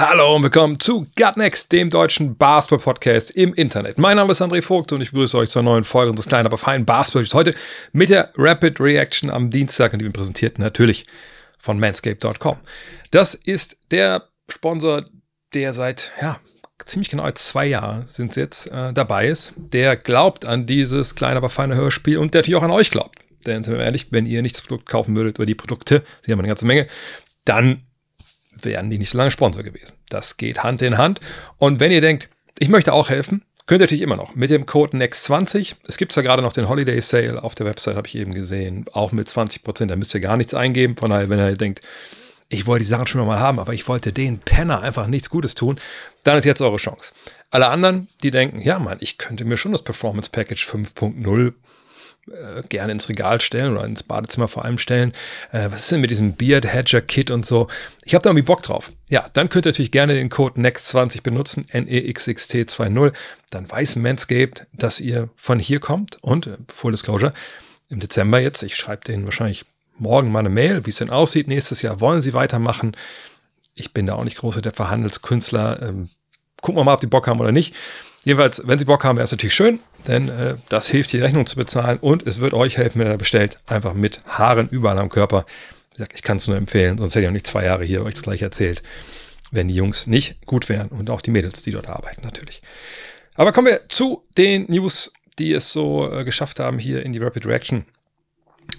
Hallo und willkommen zu Gut Next, dem deutschen Basketball-Podcast im Internet. Mein Name ist André Vogt und ich begrüße euch zur neuen Folge unseres kleinen, aber feinen basketball Heute mit der Rapid Reaction am Dienstag und die wir präsentiert natürlich von manscape.com. Das ist der Sponsor, der seit, ja, ziemlich genau zwei Jahren sind jetzt äh, dabei ist, der glaubt an dieses kleine, aber feine Hörspiel und der natürlich auch an euch glaubt. Denn sind wir ehrlich, wenn ihr nicht das Produkt kaufen würdet oder die Produkte, sie haben eine ganze Menge, dann wären die nicht so lange Sponsor gewesen. Das geht Hand in Hand. Und wenn ihr denkt, ich möchte auch helfen, könnt ihr natürlich immer noch mit dem Code NEXT20. Es gibt ja gerade noch den Holiday Sale auf der Website, habe ich eben gesehen, auch mit 20%. Da müsst ihr gar nichts eingeben. Von daher, wenn ihr denkt, ich wollte die Sachen schon mal haben, aber ich wollte den Penner einfach nichts Gutes tun, dann ist jetzt eure Chance. Alle anderen, die denken, ja, Mann, ich könnte mir schon das Performance Package 5.0 äh, gerne ins Regal stellen oder ins Badezimmer vor allem stellen. Äh, was ist denn mit diesem Beard Hedger Kit und so? Ich habe da irgendwie Bock drauf. Ja, dann könnt ihr natürlich gerne den Code NEXT20 benutzen, NEXXT20. Dann weiß Manscaped, dass ihr von hier kommt und äh, Full Disclosure im Dezember jetzt, ich schreibe denen wahrscheinlich morgen mal eine Mail, wie es denn aussieht. Nächstes Jahr wollen sie weitermachen. Ich bin da auch nicht großer der Verhandelskünstler. Ähm, gucken wir mal, ob die Bock haben oder nicht. Jedenfalls, wenn Sie Bock haben, wäre es natürlich schön, denn äh, das hilft, die Rechnung zu bezahlen und es wird euch helfen, wenn ihr bestellt, einfach mit Haaren überall am Körper. Wie gesagt, ich kann es nur empfehlen, sonst hätte ich auch nicht zwei Jahre hier euch das gleich erzählt, wenn die Jungs nicht gut wären und auch die Mädels, die dort arbeiten natürlich. Aber kommen wir zu den News, die es so äh, geschafft haben hier in die Rapid Reaction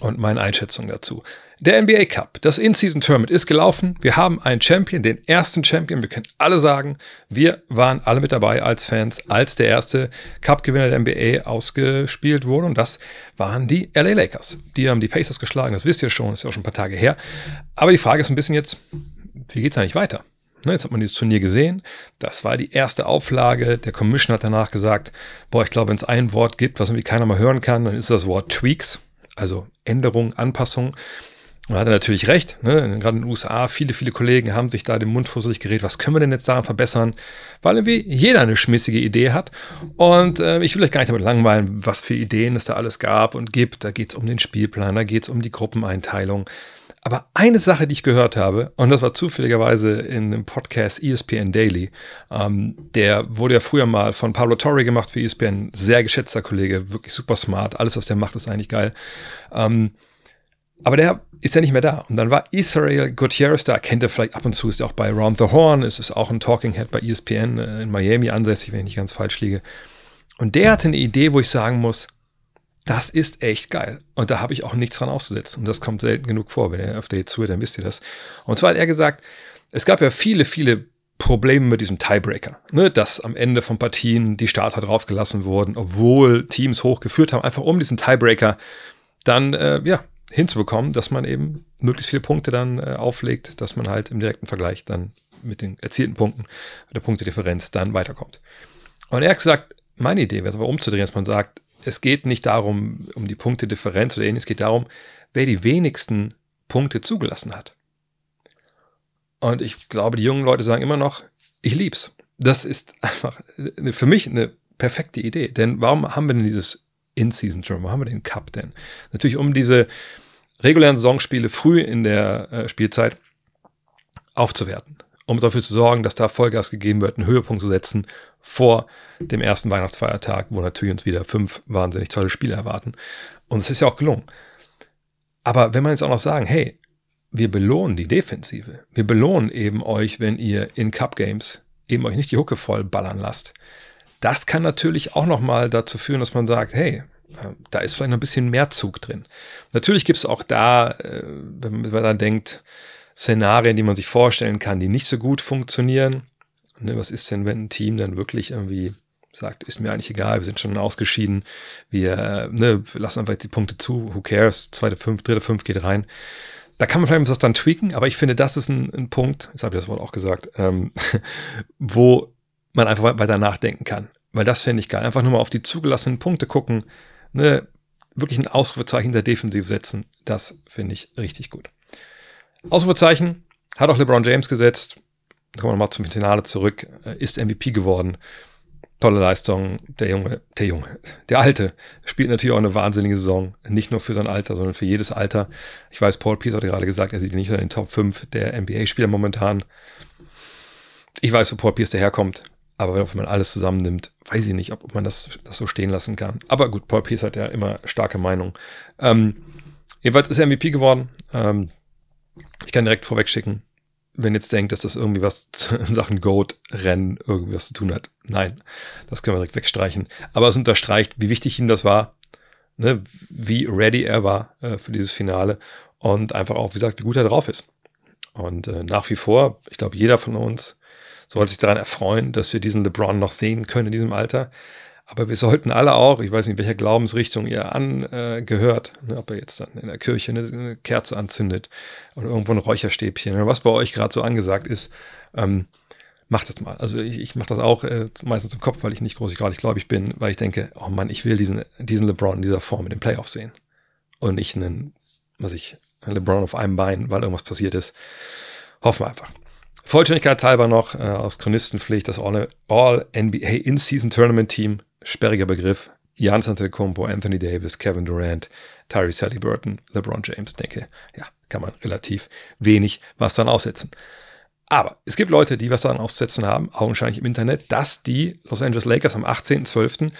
und meine Einschätzung dazu. Der NBA Cup, das In-Season-Tournament ist gelaufen. Wir haben einen Champion, den ersten Champion. Wir können alle sagen, wir waren alle mit dabei als Fans, als der erste Cup-Gewinner der NBA ausgespielt wurde. Und das waren die LA Lakers. Die haben die Pacers geschlagen, das wisst ihr schon, ist ja auch schon ein paar Tage her. Aber die Frage ist ein bisschen jetzt, wie geht es eigentlich weiter? Ne, jetzt hat man dieses Turnier gesehen. Das war die erste Auflage. Der Commission hat danach gesagt, boah, ich glaube, wenn es ein Wort gibt, was irgendwie keiner mal hören kann, dann ist das Wort Tweaks also Änderung, Anpassung. Und hat er natürlich recht. Ne? Gerade in den USA, viele, viele Kollegen haben sich da den Mund fusselig geredet. Was können wir denn jetzt daran verbessern? Weil irgendwie jeder eine schmissige Idee hat. Und äh, ich will euch gar nicht damit langweilen, was für Ideen es da alles gab und gibt. Da geht es um den Spielplan, da geht es um die Gruppeneinteilung. Aber eine Sache, die ich gehört habe, und das war zufälligerweise in dem Podcast ESPN Daily, ähm, der wurde ja früher mal von Pablo Torre gemacht für ESPN, sehr geschätzter Kollege, wirklich super smart, alles, was der macht, ist eigentlich geil. Ähm, aber der ist ja nicht mehr da. Und dann war Israel Gutierrez da, kennt er vielleicht ab und zu, ist er auch bei Round the Horn, ist es auch ein Talking Head bei ESPN äh, in Miami ansässig, wenn ich nicht ganz falsch liege. Und der hatte eine Idee, wo ich sagen muss, das ist echt geil. Und da habe ich auch nichts dran auszusetzen. Und das kommt selten genug vor. Wenn ihr öfter jetzt zuhört, dann wisst ihr das. Und zwar hat er gesagt, es gab ja viele, viele Probleme mit diesem Tiebreaker. Ne, dass am Ende von Partien die Starter draufgelassen wurden, obwohl Teams hochgeführt haben, einfach um diesen Tiebreaker dann äh, ja, hinzubekommen, dass man eben möglichst viele Punkte dann äh, auflegt, dass man halt im direkten Vergleich dann mit den erzielten Punkten, der Punktedifferenz dann weiterkommt. Und er hat gesagt, meine Idee wäre es aber umzudrehen, dass man sagt, es geht nicht darum, um die Punktedifferenz oder ähnliches, es geht darum, wer die wenigsten Punkte zugelassen hat. Und ich glaube, die jungen Leute sagen immer noch, ich lieb's. Das ist einfach für mich eine perfekte Idee. Denn warum haben wir denn dieses In-Season-Tournament? Warum haben wir den Cup denn? Natürlich, um diese regulären Saisonspiele früh in der äh, Spielzeit aufzuwerten. Um dafür zu sorgen, dass da Vollgas gegeben wird, einen Höhepunkt zu setzen vor dem ersten Weihnachtsfeiertag, wo natürlich uns wieder fünf wahnsinnig tolle Spiele erwarten. Und es ist ja auch gelungen. Aber wenn man jetzt auch noch sagen, hey, wir belohnen die Defensive, wir belohnen eben euch, wenn ihr in Cup Games eben euch nicht die Hucke voll ballern lasst. Das kann natürlich auch nochmal dazu führen, dass man sagt, hey, äh, da ist vielleicht noch ein bisschen mehr Zug drin. Natürlich gibt es auch da, äh, wenn man da denkt, Szenarien, die man sich vorstellen kann, die nicht so gut funktionieren. Ne, was ist denn, wenn ein Team dann wirklich irgendwie sagt, ist mir eigentlich egal, wir sind schon ausgeschieden, wir ne, lassen einfach die Punkte zu, who cares, zweite fünf, dritte fünf geht rein. Da kann man vielleicht das dann tweaken, aber ich finde, das ist ein, ein Punkt, jetzt habe ich das Wort auch gesagt, ähm, wo man einfach weiter nachdenken kann. weil das fände ich geil. Einfach nur mal auf die zugelassenen Punkte gucken, ne, wirklich ein Ausrufezeichen der Defensive setzen. Das finde ich richtig gut. Ausrufezeichen hat auch LeBron James gesetzt. Kommen wir nochmal zum Finale zurück. Ist MVP geworden. Tolle Leistung. Der Junge, der Junge, der Alte spielt natürlich auch eine wahnsinnige Saison. Nicht nur für sein Alter, sondern für jedes Alter. Ich weiß, Paul Pierce hat gerade gesagt, er sieht nicht in den Top 5 der NBA-Spieler momentan. Ich weiß, wo Paul Pierce daherkommt. Aber wenn man alles zusammennimmt, weiß ich nicht, ob man das, das so stehen lassen kann. Aber gut, Paul Pierce hat ja immer starke Meinung. Ähm, jedenfalls ist er MVP geworden. Ähm, ich kann direkt vorweg schicken, wenn jetzt denkt, dass das irgendwie was in Sachen Goat-Rennen irgendwie was zu tun hat. Nein, das können wir direkt wegstreichen. Aber es unterstreicht, wie wichtig ihm das war, ne, wie ready er war äh, für dieses Finale und einfach auch, wie gesagt, wie gut er drauf ist. Und äh, nach wie vor, ich glaube, jeder von uns sollte sich daran erfreuen, dass wir diesen LeBron noch sehen können in diesem Alter. Aber wir sollten alle auch, ich weiß nicht, welcher Glaubensrichtung ihr angehört, ne, ob er jetzt dann in der Kirche eine, eine, Kerze anzündet oder irgendwo ein Räucherstäbchen oder was bei euch gerade so angesagt ist, ähm, macht das mal. Also ich, ich mache das auch äh, meistens im Kopf, weil ich nicht großartig gläubig bin, weil ich denke, oh Mann, ich will diesen, diesen LeBron in dieser Form in den Playoffs sehen. Und nicht einen, was ich, LeBron auf einem Bein, weil irgendwas passiert ist. Hoffen wir einfach. Vollständigkeit halber noch äh, aus Chronistenpflicht das All-NBA In-Season Tournament Team, sperriger Begriff. Jans Antetokounmpo, Anthony Davis, Kevin Durant, Tyrese Halliburton, LeBron James. Denke, ja, kann man relativ wenig was dann aussetzen. Aber es gibt Leute, die was daran auszusetzen haben, augenscheinlich im Internet, dass die Los Angeles Lakers am 18.12.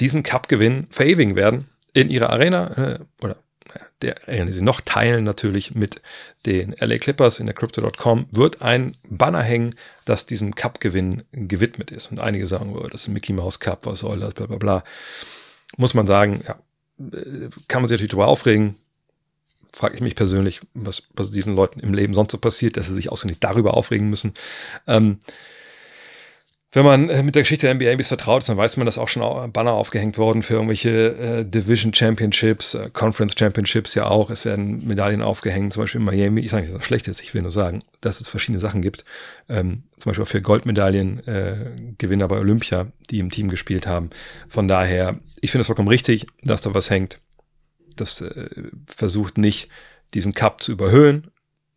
diesen Cup gewinnen, verewigen werden in ihrer Arena äh, oder der erinnern Sie noch teilen natürlich mit den LA Clippers in der Crypto.com, wird ein Banner hängen, das diesem Cup-Gewinn gewidmet ist. Und einige sagen, oh, das ist ein Mickey Mouse Cup, was soll das, bla bla bla. Muss man sagen, ja, kann man sich natürlich darüber aufregen. Frage ich mich persönlich, was, was diesen Leuten im Leben sonst so passiert, dass sie sich auswendig darüber aufregen müssen. Ähm, wenn man äh, mit der Geschichte der NBA ein vertraut ist, dann weiß man, dass auch schon Banner aufgehängt worden für irgendwelche äh, Division Championships, äh, Conference Championships ja auch. Es werden Medaillen aufgehängt, zum Beispiel in Miami. Ich sage nicht, dass das schlecht ist, ich will nur sagen, dass es verschiedene Sachen gibt. Ähm, zum Beispiel auch für Goldmedaillen äh, Gewinner bei Olympia, die im Team gespielt haben. Von daher, ich finde es vollkommen richtig, dass da was hängt. Das äh, versucht nicht, diesen Cup zu überhöhen,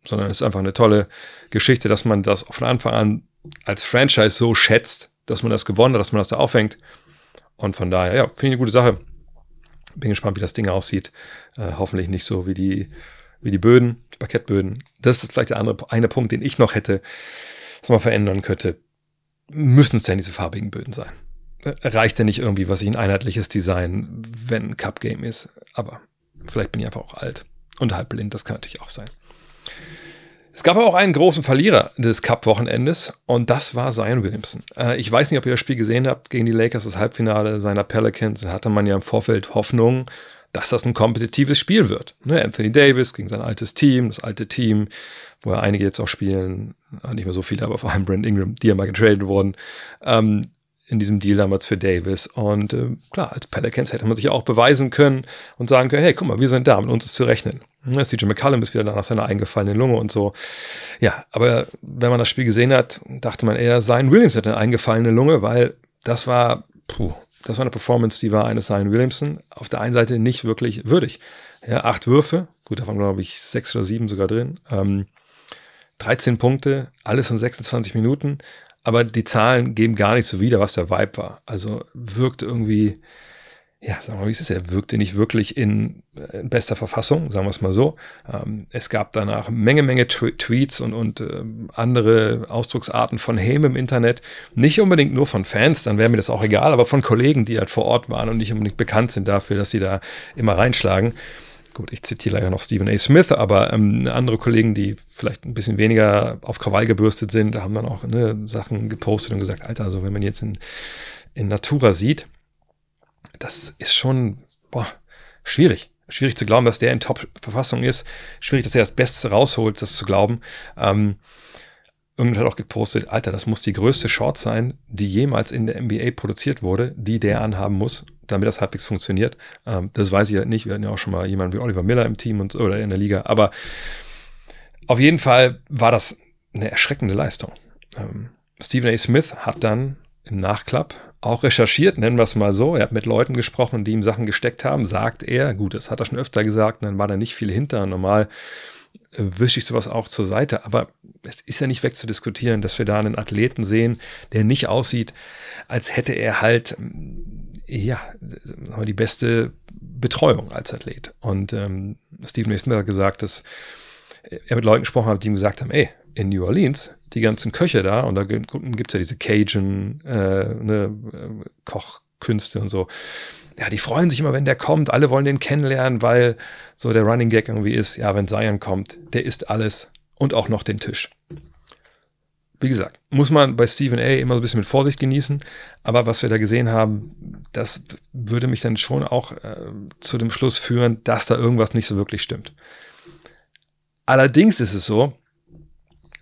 sondern es ist einfach eine tolle Geschichte, dass man das von Anfang an als Franchise so schätzt, dass man das gewonnen hat, dass man das da aufhängt. Und von daher, ja, finde ich eine gute Sache. Bin gespannt, wie das Ding aussieht. Äh, hoffentlich nicht so wie die, wie die Böden, die Parkettböden. Das ist vielleicht der andere eine Punkt, den ich noch hätte, was man verändern könnte. Müssen es denn diese farbigen Böden sein? Äh, reicht denn nicht irgendwie, was ich ein einheitliches Design, wenn ein Cup-Game ist? Aber vielleicht bin ich einfach auch alt und halb blind, das kann natürlich auch sein. Es gab aber auch einen großen Verlierer des Cup-Wochenendes und das war Zion Williamson. Äh, ich weiß nicht, ob ihr das Spiel gesehen habt gegen die Lakers, das Halbfinale seiner Pelicans. Da hatte man ja im Vorfeld Hoffnung, dass das ein kompetitives Spiel wird. Ne, Anthony Davis gegen sein altes Team, das alte Team, wo ja einige jetzt auch spielen, nicht mehr so viele, aber vor allem Brent Ingram, die ja mal getradet wurden. Ähm, in diesem Deal damals für Davis. Und äh, klar, als Pelicans hätte man sich auch beweisen können und sagen können, hey, guck mal, wir sind da, mit uns ist zu rechnen. CJ McCallum ist wieder nach seiner eingefallenen Lunge und so. Ja, aber wenn man das Spiel gesehen hat, dachte man eher, Zion Williams hat eine eingefallene Lunge, weil das war, puh, das war eine Performance, die war eines Zion Williamson auf der einen Seite nicht wirklich würdig. Ja, acht Würfe, gut, davon glaube ich sechs oder sieben sogar drin. Ähm, 13 Punkte, alles in 26 Minuten, aber die Zahlen geben gar nicht so wieder, was der Vibe war. Also wirkt irgendwie, ja, sagen wir mal, wie ist es? Er wirkte nicht wirklich in, in bester Verfassung, sagen wir es mal so. Ähm, es gab danach Menge, Menge Tweets und, und äh, andere Ausdrucksarten von Häme im Internet. Nicht unbedingt nur von Fans, dann wäre mir das auch egal, aber von Kollegen, die halt vor Ort waren und nicht unbedingt bekannt sind dafür, dass sie da immer reinschlagen gut, ich zitiere leider noch Stephen A. Smith, aber ähm, andere Kollegen, die vielleicht ein bisschen weniger auf Krawall gebürstet sind, haben dann auch ne, Sachen gepostet und gesagt, Alter, also wenn man jetzt in, in Natura sieht, das ist schon boah, schwierig. Schwierig zu glauben, dass der in Top-Verfassung ist. Schwierig, dass er das Beste rausholt, das zu glauben. Ähm, Irgendjemand hat auch gepostet, Alter, das muss die größte Short sein, die jemals in der NBA produziert wurde, die der anhaben muss, damit das halbwegs funktioniert. Ähm, das weiß ich halt nicht. Wir hatten ja auch schon mal jemanden wie Oliver Miller im Team und oder in der Liga. Aber auf jeden Fall war das eine erschreckende Leistung. Ähm, Stephen A. Smith hat dann im Nachklapp auch recherchiert, nennen wir es mal so. Er hat mit Leuten gesprochen, die ihm Sachen gesteckt haben, sagt er. Gut, das hat er schon öfter gesagt, dann war da nicht viel hinter. Normal äh, wische ich sowas auch zur Seite. Aber es ist ja nicht wegzudiskutieren, dass wir da einen Athleten sehen, der nicht aussieht, als hätte er halt, ja, die beste Betreuung als Athlet. Und ähm, Stephen A. Smith hat gesagt, dass er mit Leuten gesprochen hat, die ihm gesagt haben, ey, in New Orleans, die ganzen Köche da, und da gibt es ja diese Cajun äh, ne, äh, Kochkünste und so, ja, die freuen sich immer, wenn der kommt. Alle wollen den kennenlernen, weil so der Running Gag irgendwie ist, ja, wenn Zion kommt, der isst alles und auch noch den Tisch. Wie gesagt, muss man bei Stephen A. immer so ein bisschen mit Vorsicht genießen, aber was wir da gesehen haben, das würde mich dann schon auch äh, zu dem Schluss führen, dass da irgendwas nicht so wirklich stimmt. Allerdings ist es so,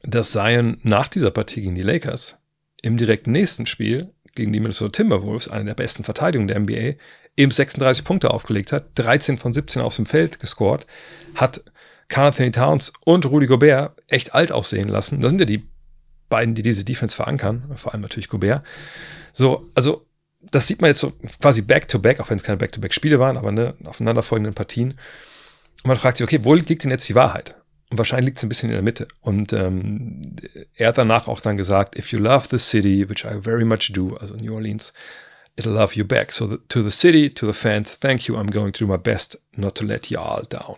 dass Zion nach dieser Partie gegen die Lakers im direkten nächsten Spiel gegen die Minnesota Timberwolves, eine der besten Verteidigungen der NBA, eben 36 Punkte aufgelegt hat, 13 von 17 aus dem Feld gescored, hat Carl Towns und Rudy Gobert echt alt aussehen lassen. Das sind ja die beiden, die diese Defense verankern, vor allem natürlich Gobert. So, also das sieht man jetzt so quasi back-to-back, -back, auch wenn es keine Back-to-Back-Spiele waren, aber ne, aufeinanderfolgenden Partien. Und man fragt sich, okay, wo liegt denn jetzt die Wahrheit? Und wahrscheinlich liegt es ein bisschen in der Mitte. Und ähm, er hat danach auch dann gesagt, if you love the city, which I very much do, also New Orleans, it'll love you back. So the, to the city, to the fans, thank you. I'm going to do my best not to let you all down.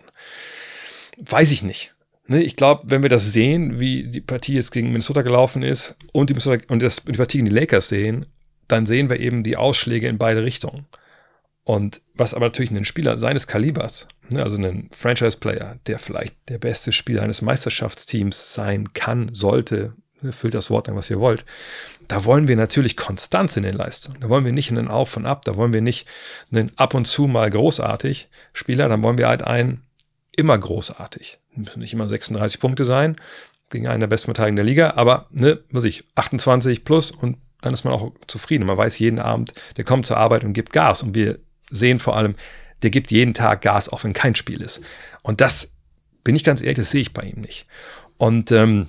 Weiß ich nicht. Ne, ich glaube, wenn wir das sehen, wie die Partie jetzt gegen Minnesota gelaufen ist und die, Minnesota, und das, die Partie gegen die Lakers sehen, dann sehen wir eben die Ausschläge in beide Richtungen. Und was aber natürlich ein Spieler seines Kalibers, ne, also ein Franchise-Player, der vielleicht der beste Spieler eines Meisterschaftsteams sein kann, sollte, ne, füllt das Wort an, was ihr wollt, da wollen wir natürlich Konstanz in den Leistungen. Da wollen wir nicht einen Auf und Ab, da wollen wir nicht einen ab und zu mal großartig Spieler, dann wollen wir halt einen immer großartig. Müssen nicht immer 36 Punkte sein, gegen einen der besten Verteidiger der Liga, aber, ne, was ich, 28 plus und dann ist man auch zufrieden. Man weiß jeden Abend, der kommt zur Arbeit und gibt Gas und wir sehen vor allem, der gibt jeden Tag Gas, auch wenn kein Spiel ist. Und das, bin ich ganz ehrlich, das sehe ich bei ihm nicht. Und ähm,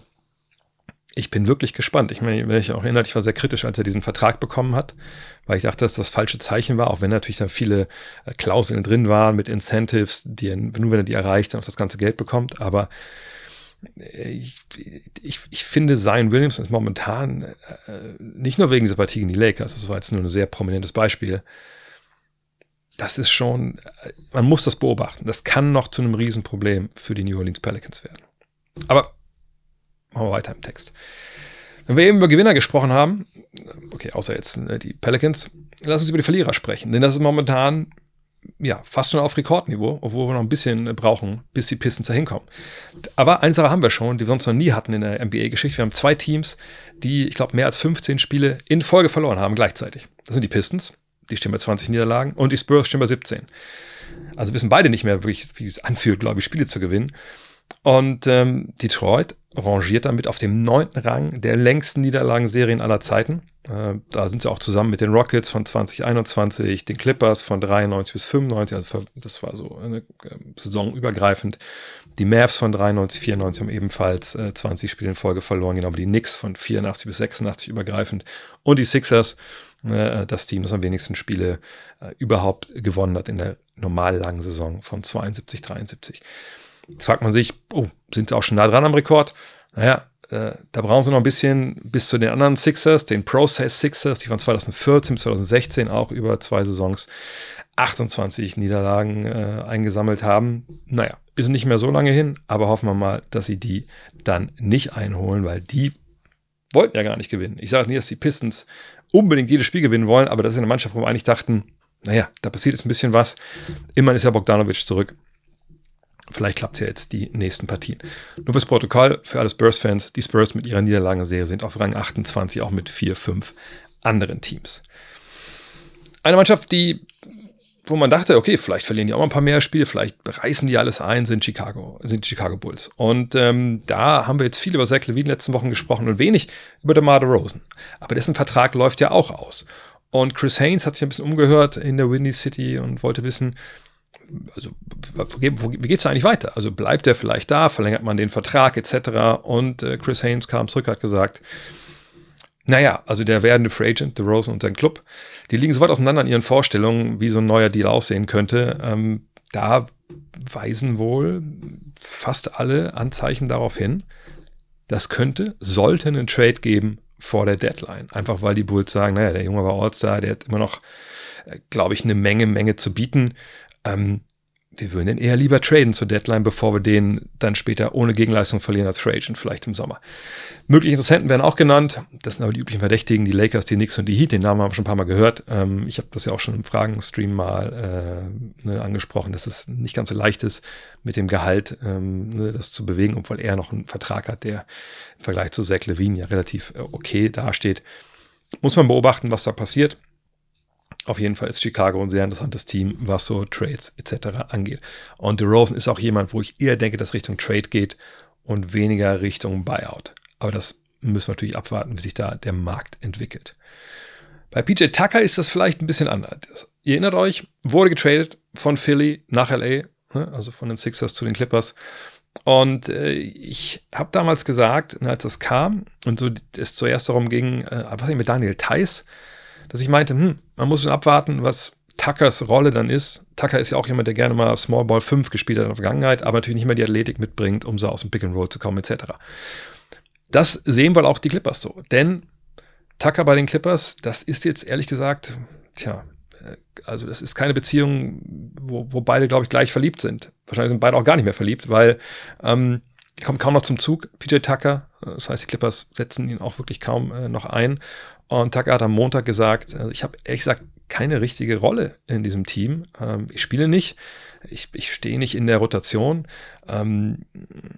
ich bin wirklich gespannt. Ich meine, wenn ich auch erinnert, ich war sehr kritisch, als er diesen Vertrag bekommen hat, weil ich dachte, dass das falsche Zeichen war, auch wenn natürlich da viele äh, Klauseln drin waren mit Incentives, die nur wenn er die erreicht, dann auch das ganze Geld bekommt. Aber äh, ich, ich, ich finde, Zion Williams ist momentan äh, nicht nur wegen dieser Partie gegen die Lakers, das war jetzt nur ein sehr prominentes Beispiel, das ist schon, man muss das beobachten. Das kann noch zu einem Riesenproblem für die New Orleans Pelicans werden. Aber machen wir weiter im Text. Wenn wir eben über Gewinner gesprochen haben, okay, außer jetzt ne, die Pelicans, lass uns über die Verlierer sprechen. Denn das ist momentan ja, fast schon auf Rekordniveau, obwohl wir noch ein bisschen brauchen, bis die Pistons da hinkommen. Aber eine Sache haben wir schon, die wir sonst noch nie hatten in der NBA-Geschichte. Wir haben zwei Teams, die, ich glaube, mehr als 15 Spiele in Folge verloren haben gleichzeitig. Das sind die Pistons die stehen bei 20 Niederlagen und die Spurs stehen bei 17. Also wissen beide nicht mehr wirklich, wie es anfühlt, glaube ich, Spiele zu gewinnen. Und ähm, Detroit rangiert damit auf dem neunten Rang der längsten Niederlagenserien aller Zeiten. Äh, da sind sie auch zusammen mit den Rockets von 2021, den Clippers von 93 bis 95, also das war so eine äh, Saison übergreifend. Die Mavs von 93, 94 haben ebenfalls äh, 20 Spiele in Folge verloren, genau wie die Knicks von 84 bis 86 übergreifend. Und die Sixers äh, das Team, das am wenigsten Spiele äh, überhaupt gewonnen hat in der normal langen Saison von 72, 73. Jetzt fragt man sich, oh, sind sie auch schon nah dran am Rekord? Naja, äh, da brauchen sie noch ein bisschen bis zu den anderen Sixers, den Process Sixers, die von 2014 bis 2016 auch über zwei Saisons 28 Niederlagen äh, eingesammelt haben. Naja, ist nicht mehr so lange hin, aber hoffen wir mal, dass sie die dann nicht einholen, weil die wollten ja gar nicht gewinnen. Ich sage nicht, dass die Pistons unbedingt jedes Spiel gewinnen wollen, aber das ist eine Mannschaft, wo wir eigentlich dachten, naja, da passiert jetzt ein bisschen was. Immerhin ist ja Bogdanovic zurück. Vielleicht klappt es ja jetzt die nächsten Partien. Nur fürs Protokoll, für alle Spurs-Fans, die Spurs mit ihrer Niederlagenserie sind auf Rang 28, auch mit vier, fünf anderen Teams. Eine Mannschaft, die wo man dachte, okay, vielleicht verlieren die auch mal ein paar mehr Spiele, vielleicht reißen die alles ein, sind Chicago, sind die Chicago Bulls. Und ähm, da haben wir jetzt viel über Zach Levine in den letzten Wochen gesprochen und wenig über DeMar DeRozan. Aber dessen Vertrag läuft ja auch aus. Und Chris Haynes hat sich ein bisschen umgehört in der Windy City und wollte wissen, also wie geht es eigentlich weiter? Also bleibt er vielleicht da, verlängert man den Vertrag etc. Und äh, Chris Haynes kam zurück, hat gesagt, naja, also der werdende Free Agent, Rosen und sein Club, die liegen so weit auseinander in ihren Vorstellungen, wie so ein neuer Deal aussehen könnte. Ähm, da weisen wohl fast alle Anzeichen darauf hin, das könnte, sollte einen Trade geben vor der Deadline. Einfach weil die Bulls sagen, naja, der Junge war All-Star, der hat immer noch, äh, glaube ich, eine Menge, Menge zu bieten. Ähm, wir würden den eher lieber traden zur Deadline, bevor wir den dann später ohne Gegenleistung verlieren als Free Agent, vielleicht im Sommer. Mögliche Interessenten werden auch genannt. Das sind aber die üblichen Verdächtigen, die Lakers, die Knicks und die Heat. Den Namen haben wir schon ein paar Mal gehört. Ähm, ich habe das ja auch schon im Fragenstream mal äh, ne, angesprochen, dass es nicht ganz so leicht ist, mit dem Gehalt ähm, ne, das zu bewegen, obwohl er noch einen Vertrag hat, der im Vergleich zu Zach Levine ja relativ äh, okay dasteht. Muss man beobachten, was da passiert. Auf jeden Fall ist Chicago ein sehr interessantes Team, was so Trades etc. angeht. Und DeRozan ist auch jemand, wo ich eher denke, dass Richtung Trade geht und weniger Richtung Buyout. Aber das müssen wir natürlich abwarten, wie sich da der Markt entwickelt. Bei PJ Tucker ist das vielleicht ein bisschen anders. Ihr erinnert euch, wurde getradet von Philly nach LA, ne, also von den Sixers zu den Clippers. Und äh, ich habe damals gesagt, als das kam und so es zuerst darum ging, äh, was ich mit Daniel Theiss, dass ich meinte, hm, man muss abwarten, was Tuckers Rolle dann ist. Tucker ist ja auch jemand, der gerne mal Small Ball 5 gespielt hat in der Vergangenheit, aber natürlich nicht mehr die Athletik mitbringt, um so aus dem Pick and Roll zu kommen, etc. Das sehen wohl auch die Clippers so. Denn Tucker bei den Clippers, das ist jetzt ehrlich gesagt, tja, äh, also das ist keine Beziehung, wo, wo beide, glaube ich, gleich verliebt sind. Wahrscheinlich sind beide auch gar nicht mehr verliebt, weil ähm, kommt kaum noch zum Zug, PJ Tucker. Das heißt, die Clippers setzen ihn auch wirklich kaum äh, noch ein. Und Tucker hat am Montag gesagt, also ich habe ehrlich gesagt keine richtige Rolle in diesem Team. Ähm, ich spiele nicht, ich, ich stehe nicht in der Rotation. Ähm,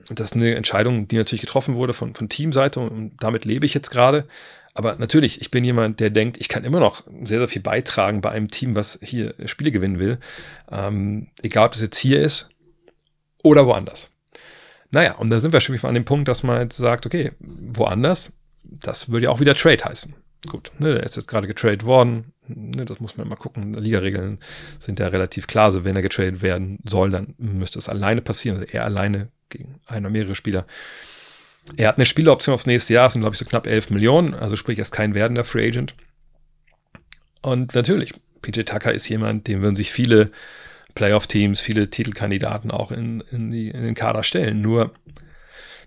das ist eine Entscheidung, die natürlich getroffen wurde von, von Teamseite und damit lebe ich jetzt gerade. Aber natürlich, ich bin jemand, der denkt, ich kann immer noch sehr, sehr viel beitragen bei einem Team, was hier Spiele gewinnen will. Ähm, egal, ob es jetzt hier ist oder woanders. Naja, und da sind wir schon wieder an dem Punkt, dass man jetzt sagt, okay, woanders, das würde ja auch wieder Trade heißen. Gut, ne, der ist jetzt gerade getradet worden. Ne, das muss man mal gucken. Liga-Regeln sind ja relativ klar. So, wenn er getradet werden soll, dann müsste es alleine passieren. Also er alleine gegen einen oder mehrere Spieler. Er hat eine Spieleroption aufs nächste Jahr, das sind glaube ich so knapp 11 Millionen. Also sprich, er ist kein werdender Free Agent. Und natürlich, PJ Tucker ist jemand, dem würden sich viele Playoff-Teams, viele Titelkandidaten auch in, in, die, in den Kader stellen. Nur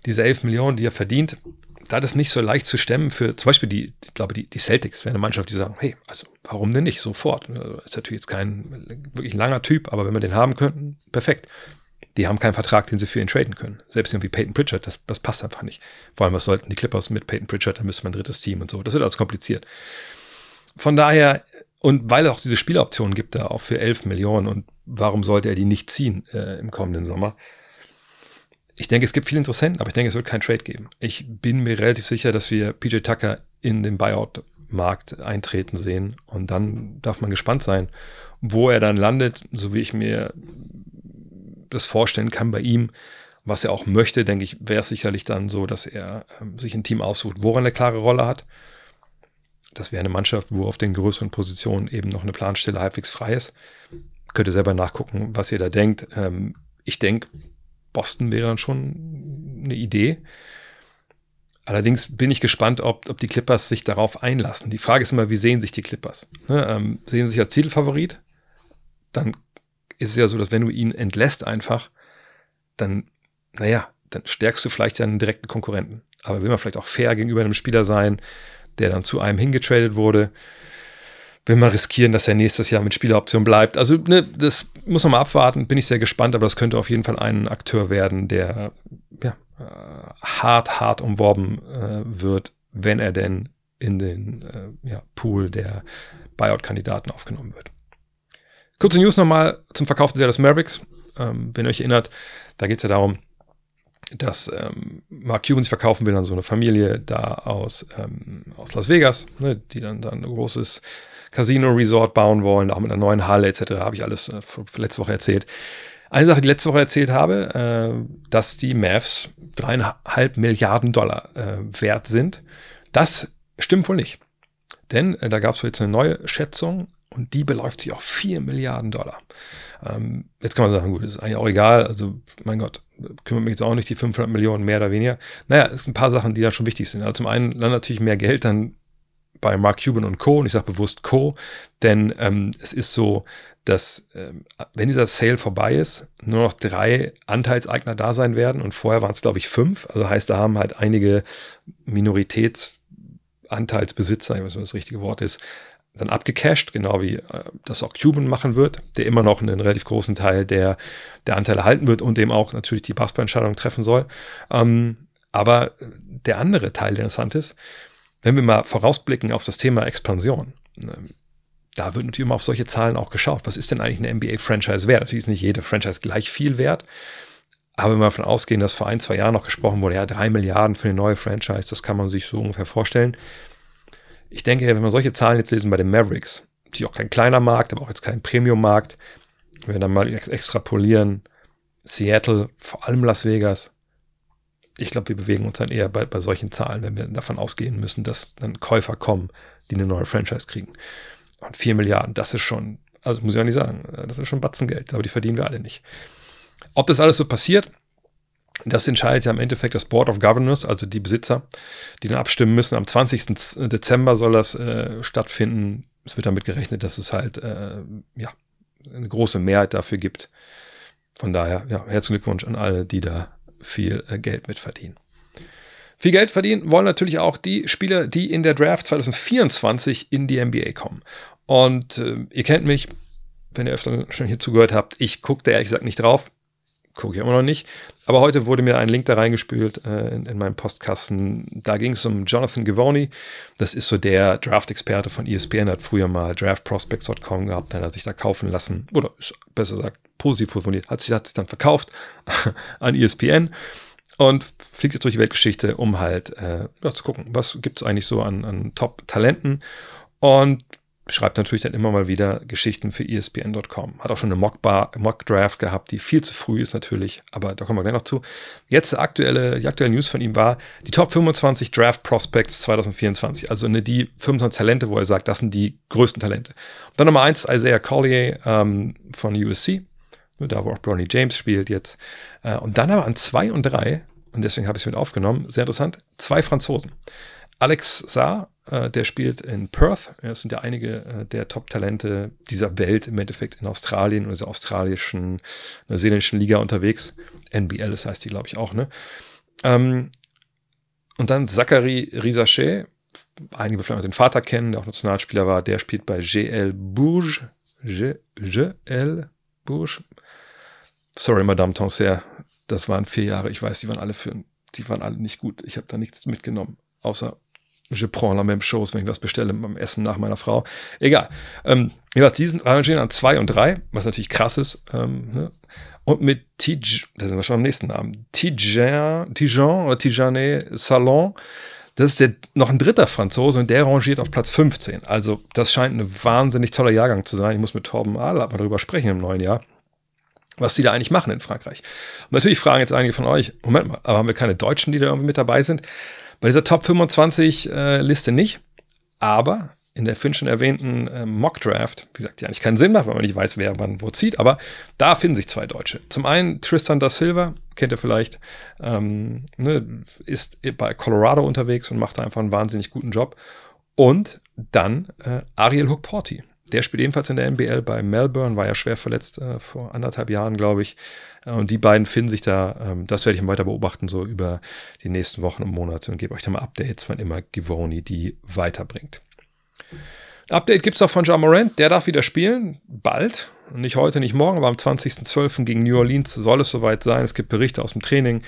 diese 11 Millionen, die er verdient, da das nicht so leicht zu stemmen für zum Beispiel die, ich glaube, die, die Celtics wäre eine Mannschaft, die sagen, hey, also warum denn nicht sofort? Ist natürlich jetzt kein wirklich langer Typ, aber wenn wir den haben könnten, perfekt. Die haben keinen Vertrag, den sie für ihn traden können. Selbst irgendwie Peyton Pritchard, das, das passt einfach nicht. Vor allem, was sollten die Clippers mit Peyton Pritchard, dann müsste man ein drittes Team und so. Das wird alles kompliziert. Von daher, und weil es auch diese Spieleroptionen gibt da auch für 11 Millionen und warum sollte er die nicht ziehen äh, im kommenden Sommer? ich denke, es gibt viele Interessenten, aber ich denke, es wird kein Trade geben. Ich bin mir relativ sicher, dass wir PJ Tucker in den Buyout-Markt eintreten sehen. Und dann darf man gespannt sein, wo er dann landet, so wie ich mir das vorstellen kann bei ihm. Was er auch möchte, denke ich, wäre es sicherlich dann so, dass er ähm, sich ein Team aussucht, wo er eine klare Rolle hat. Das wäre eine Mannschaft, wo auf den größeren Positionen eben noch eine Planstelle halbwegs frei ist. Könnt ihr selber nachgucken, was ihr da denkt. Ähm, ich denke, Boston wäre dann schon eine Idee. Allerdings bin ich gespannt, ob, ob die Clippers sich darauf einlassen. Die Frage ist immer, wie sehen sich die Clippers? Ne, ähm, sehen sie sich als Titelfavorit? Dann ist es ja so, dass wenn du ihn entlässt einfach, dann, naja, dann stärkst du vielleicht ja einen direkten Konkurrenten. Aber will man vielleicht auch fair gegenüber einem Spieler sein, der dann zu einem hingetradet wurde, will man riskieren, dass er nächstes Jahr mit Spieleroption bleibt. Also, ne, das muss man mal abwarten, bin ich sehr gespannt, aber das könnte auf jeden Fall ein Akteur werden, der ja, äh, hart, hart umworben äh, wird, wenn er denn in den äh, ja, Pool der Buyout-Kandidaten aufgenommen wird. Kurze News nochmal zum Verkauf der Dallas Mavericks. Ähm, wenn ihr euch erinnert, da geht es ja darum, dass ähm, Mark Cuban sich verkaufen will an so eine Familie da aus, ähm, aus Las Vegas, ne, die dann, dann ein großes Casino-Resort bauen wollen, auch mit einer neuen Halle etc. Habe ich alles äh, letzte Woche erzählt. Eine Sache, die ich letzte Woche erzählt habe, äh, dass die Mavs dreieinhalb Milliarden Dollar äh, wert sind. Das stimmt wohl nicht. Denn äh, da gab es jetzt eine neue Schätzung und die beläuft sich auf vier Milliarden Dollar. Ähm, jetzt kann man sagen, gut, ist eigentlich auch egal. Also, mein Gott, kümmert mich jetzt auch nicht die 500 Millionen mehr oder weniger. Naja, es sind ein paar Sachen, die da schon wichtig sind. Also zum einen dann natürlich mehr Geld, dann bei Mark Cuban und Co. Und ich sage bewusst Co., denn ähm, es ist so, dass ähm, wenn dieser Sale vorbei ist, nur noch drei Anteilseigner da sein werden und vorher waren es, glaube ich, fünf. Also heißt, da haben halt einige Minoritätsanteilsbesitzer, ich weiß nicht, was das richtige Wort ist, dann abgecasht, genau wie äh, das auch Cuban machen wird, der immer noch einen relativ großen Teil der, der Anteile halten wird und dem auch natürlich die Basketballentscheidung treffen soll. Ähm, aber der andere Teil, der interessant ist, wenn wir mal vorausblicken auf das Thema Expansion, ähm, da wird natürlich immer auf solche Zahlen auch geschaut. Was ist denn eigentlich eine NBA-Franchise wert? Natürlich ist nicht jede Franchise gleich viel wert. Aber wenn wir davon ausgehen, dass vor ein, zwei Jahren noch gesprochen wurde, ja, drei Milliarden für eine neue Franchise, das kann man sich so ungefähr vorstellen. Ich denke, wenn wir solche Zahlen jetzt lesen bei den Mavericks, die auch kein kleiner Markt, aber auch jetzt kein Premium-Markt, wenn wir dann mal extrapolieren, Seattle, vor allem Las Vegas, ich glaube, wir bewegen uns dann eher bei, bei solchen Zahlen, wenn wir davon ausgehen müssen, dass dann Käufer kommen, die eine neue Franchise kriegen. Und 4 Milliarden, das ist schon, also muss ich auch nicht sagen, das ist schon Batzengeld, aber die verdienen wir alle nicht. Ob das alles so passiert, das entscheidet ja im Endeffekt das Board of Governors, also die Besitzer, die dann abstimmen müssen. Am 20. Dezember soll das äh, stattfinden. Es wird damit gerechnet, dass es halt äh, ja, eine große Mehrheit dafür gibt. Von daher, ja, herzlichen Glückwunsch an alle, die da viel äh, Geld mitverdienen. Viel Geld verdienen wollen natürlich auch die Spieler, die in der Draft 2024 in die NBA kommen. Und äh, ihr kennt mich, wenn ihr öfter schon hier zugehört habt, ich gucke da ehrlich gesagt nicht drauf. Gucke ich immer noch nicht. Aber heute wurde mir ein Link da reingespült äh, in, in meinem Postkasten. Da ging es um Jonathan Givoni. Das ist so der Draft-Experte von ESPN. Hat früher mal draftprospects.com gehabt. Dann hat er sich da kaufen lassen. Oder ist besser gesagt, positiv formuliert. Hat sich, hat sich dann verkauft an ESPN und fliegt jetzt durch die Weltgeschichte, um halt äh, ja, zu gucken, was gibt es eigentlich so an, an Top-Talenten und schreibt natürlich dann immer mal wieder Geschichten für ESPN.com. Hat auch schon eine Mock-Draft Mock gehabt, die viel zu früh ist natürlich, aber da kommen wir gleich noch zu. Jetzt aktuelle, die aktuelle News von ihm war die Top 25 Draft Prospects 2024, also eine, die 25 Talente, wo er sagt, das sind die größten Talente. Und dann Nummer 1 Isaiah Collier ähm, von USC, da wo auch Bronny James spielt jetzt. Äh, und dann aber an 2 und 3 und deswegen habe ich es mit aufgenommen. Sehr interessant. Zwei Franzosen. Alex Saar, äh, der spielt in Perth. Es sind ja einige äh, der Top-Talente dieser Welt im Endeffekt in Australien oder dieser australischen, neuseeländischen Liga unterwegs. NBL, das heißt die, glaube ich, auch, ne? Ähm, und dann Zachary Risachet, einige vielleicht auch den Vater kennen, der auch Nationalspieler war, der spielt bei GL Bourges. GL Bourges. Sorry, Madame Tancer, das waren vier Jahre. Ich weiß, die waren alle für, die waren alle nicht gut. Ich habe da nichts mitgenommen, außer je prends la même chose, wenn ich was bestelle beim Essen nach meiner Frau. Egal. Ähm, wie gesagt, die sind arrangieren an zwei und drei, was natürlich krass ist. Ähm, ne? Und mit Tij, das sind wir schon am nächsten Namen, Tijan, Tijan oder Tijane Salon, das ist der, noch ein dritter Franzose und der rangiert auf Platz 15. Also das scheint ein wahnsinnig toller Jahrgang zu sein. Ich muss mit Torben Adler mal darüber sprechen im neuen Jahr was die da eigentlich machen in Frankreich. Und natürlich fragen jetzt einige von euch, Moment mal, aber haben wir keine Deutschen, die da irgendwie mit dabei sind? Bei dieser Top 25 äh, Liste nicht, aber in der Finn schon erwähnten äh, Mock Draft, wie gesagt, die eigentlich keinen Sinn macht, weil man nicht weiß, wer wann wo zieht, aber da finden sich zwei Deutsche. Zum einen Tristan da Silva, kennt ihr vielleicht, ähm, ne, ist bei Colorado unterwegs und macht da einfach einen wahnsinnig guten Job. Und dann äh, Ariel Hook-Porty, der spielt ebenfalls in der NBL bei Melbourne, war ja schwer verletzt äh, vor anderthalb Jahren, glaube ich. Äh, und die beiden finden sich da, ähm, das werde ich weiter beobachten, so über die nächsten Wochen und Monate und gebe euch da mal Updates, wann immer Givoni die weiterbringt. Ein Update gibt es auch von John Morant, der darf wieder spielen, bald. Nicht heute, nicht morgen, aber am 20.12. gegen New Orleans soll es soweit sein. Es gibt Berichte aus dem Training,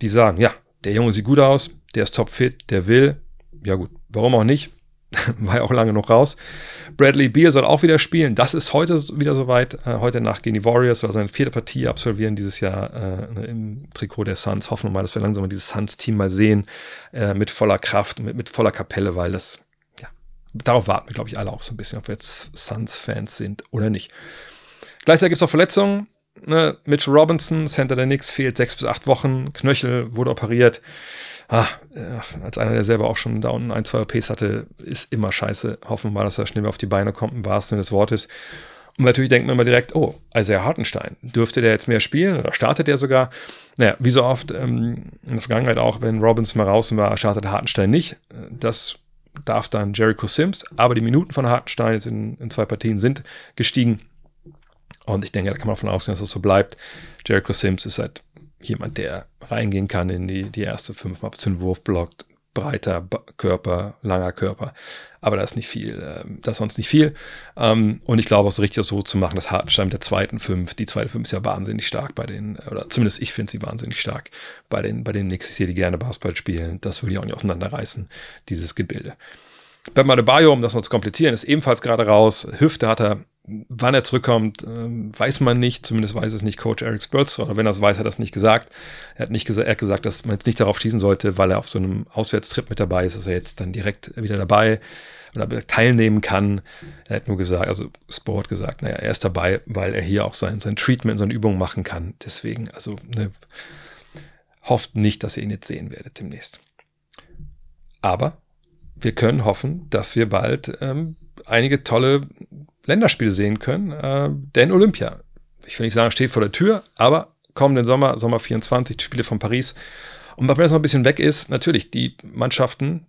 die sagen, ja, der Junge sieht gut aus, der ist topfit, der will. Ja gut, warum auch nicht? war ja auch lange noch raus. Bradley Beal soll auch wieder spielen. Das ist heute wieder soweit. Äh, heute Nacht gegen die Warriors, soll seine vierte Partie absolvieren dieses Jahr äh, im Trikot der Suns. Hoffen wir mal, dass wir langsam mal dieses Suns-Team mal sehen äh, mit voller Kraft, mit, mit voller Kapelle, weil das, ja, darauf warten wir, glaube ich, alle auch so ein bisschen, ob wir jetzt Suns-Fans sind oder nicht. Gleichzeitig gibt es auch Verletzungen. Ne? Mitchell Robinson, Center der Knicks, fehlt sechs bis acht Wochen. Knöchel wurde operiert ah, als einer, der selber auch schon da unten ein, zwei OPs hatte, ist immer scheiße. Hoffen wir mal, dass er schnell auf die Beine kommt, im wahrsten Sinne des Wortes. Und natürlich denkt man immer direkt, oh, Isaiah Hartenstein, dürfte der jetzt mehr spielen oder startet der sogar? Naja, wie so oft ähm, in der Vergangenheit auch, wenn Robbins mal raus war, startet Hartenstein nicht. Das darf dann Jericho Sims, aber die Minuten von Hartenstein jetzt in, in zwei Partien sind gestiegen. Und ich denke, da kann man davon ausgehen, dass das so bleibt. Jericho Sims ist halt jemand, der reingehen kann in die, die erste fünf, mal zu Wurf blockt, breiter Körper, langer Körper. Aber da ist nicht viel, äh, da ist sonst nicht viel. Ähm, und ich glaube, es ist richtig so zu machen, dass Hartenstein mit der zweiten fünf, die zweite fünf ist ja wahnsinnig stark bei den, oder zumindest ich finde sie wahnsinnig stark bei den, bei den Knicks, die gerne Basketball spielen. Das würde ich auch nicht auseinanderreißen, dieses Gebilde. Bam Adebayo, um das noch zu komplettieren, ist ebenfalls gerade raus. Hüfte hat er Wann er zurückkommt, ähm, weiß man nicht. Zumindest weiß es nicht Coach Eric Spurz. Oder wenn er es weiß, hat er das nicht gesagt. Er hat nicht gesagt, er hat gesagt, dass man jetzt nicht darauf schießen sollte, weil er auf so einem Auswärtstrip mit dabei ist, dass er jetzt dann direkt wieder dabei oder teilnehmen kann. Er hat nur gesagt, also Sport gesagt, naja, er ist dabei, weil er hier auch sein, sein Treatment, seine Übungen machen kann. Deswegen, also ne, hofft nicht, dass ihr ihn jetzt sehen werdet demnächst. Aber wir können hoffen, dass wir bald ähm, einige tolle Länderspiele sehen können, äh, denn Olympia, ich will nicht sagen, steht vor der Tür, aber kommenden Sommer, Sommer 24, die Spiele von Paris. Und wenn das noch ein bisschen weg ist, natürlich, die Mannschaften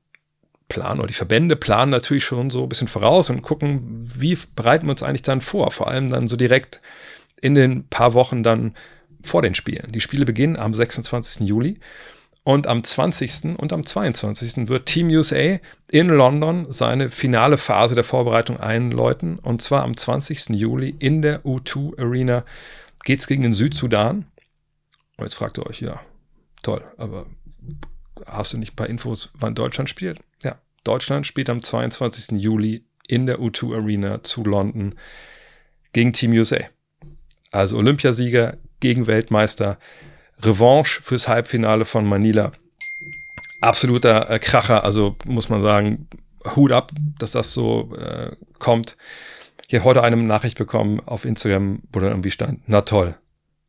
planen oder die Verbände planen natürlich schon so ein bisschen voraus und gucken, wie bereiten wir uns eigentlich dann vor, vor allem dann so direkt in den paar Wochen dann vor den Spielen. Die Spiele beginnen am 26. Juli. Und am 20. und am 22. wird Team USA in London seine finale Phase der Vorbereitung einläuten. Und zwar am 20. Juli in der U2 Arena geht es gegen den Südsudan. Und jetzt fragt ihr euch, ja, toll, aber hast du nicht ein paar Infos, wann Deutschland spielt? Ja, Deutschland spielt am 22. Juli in der U2 Arena zu London gegen Team USA. Also Olympiasieger gegen Weltmeister. Revanche fürs Halbfinale von Manila. Absoluter äh, Kracher, also muss man sagen, Hut ab, dass das so äh, kommt. Habe heute eine Nachricht bekommen auf Instagram, wo dann irgendwie stand, na toll,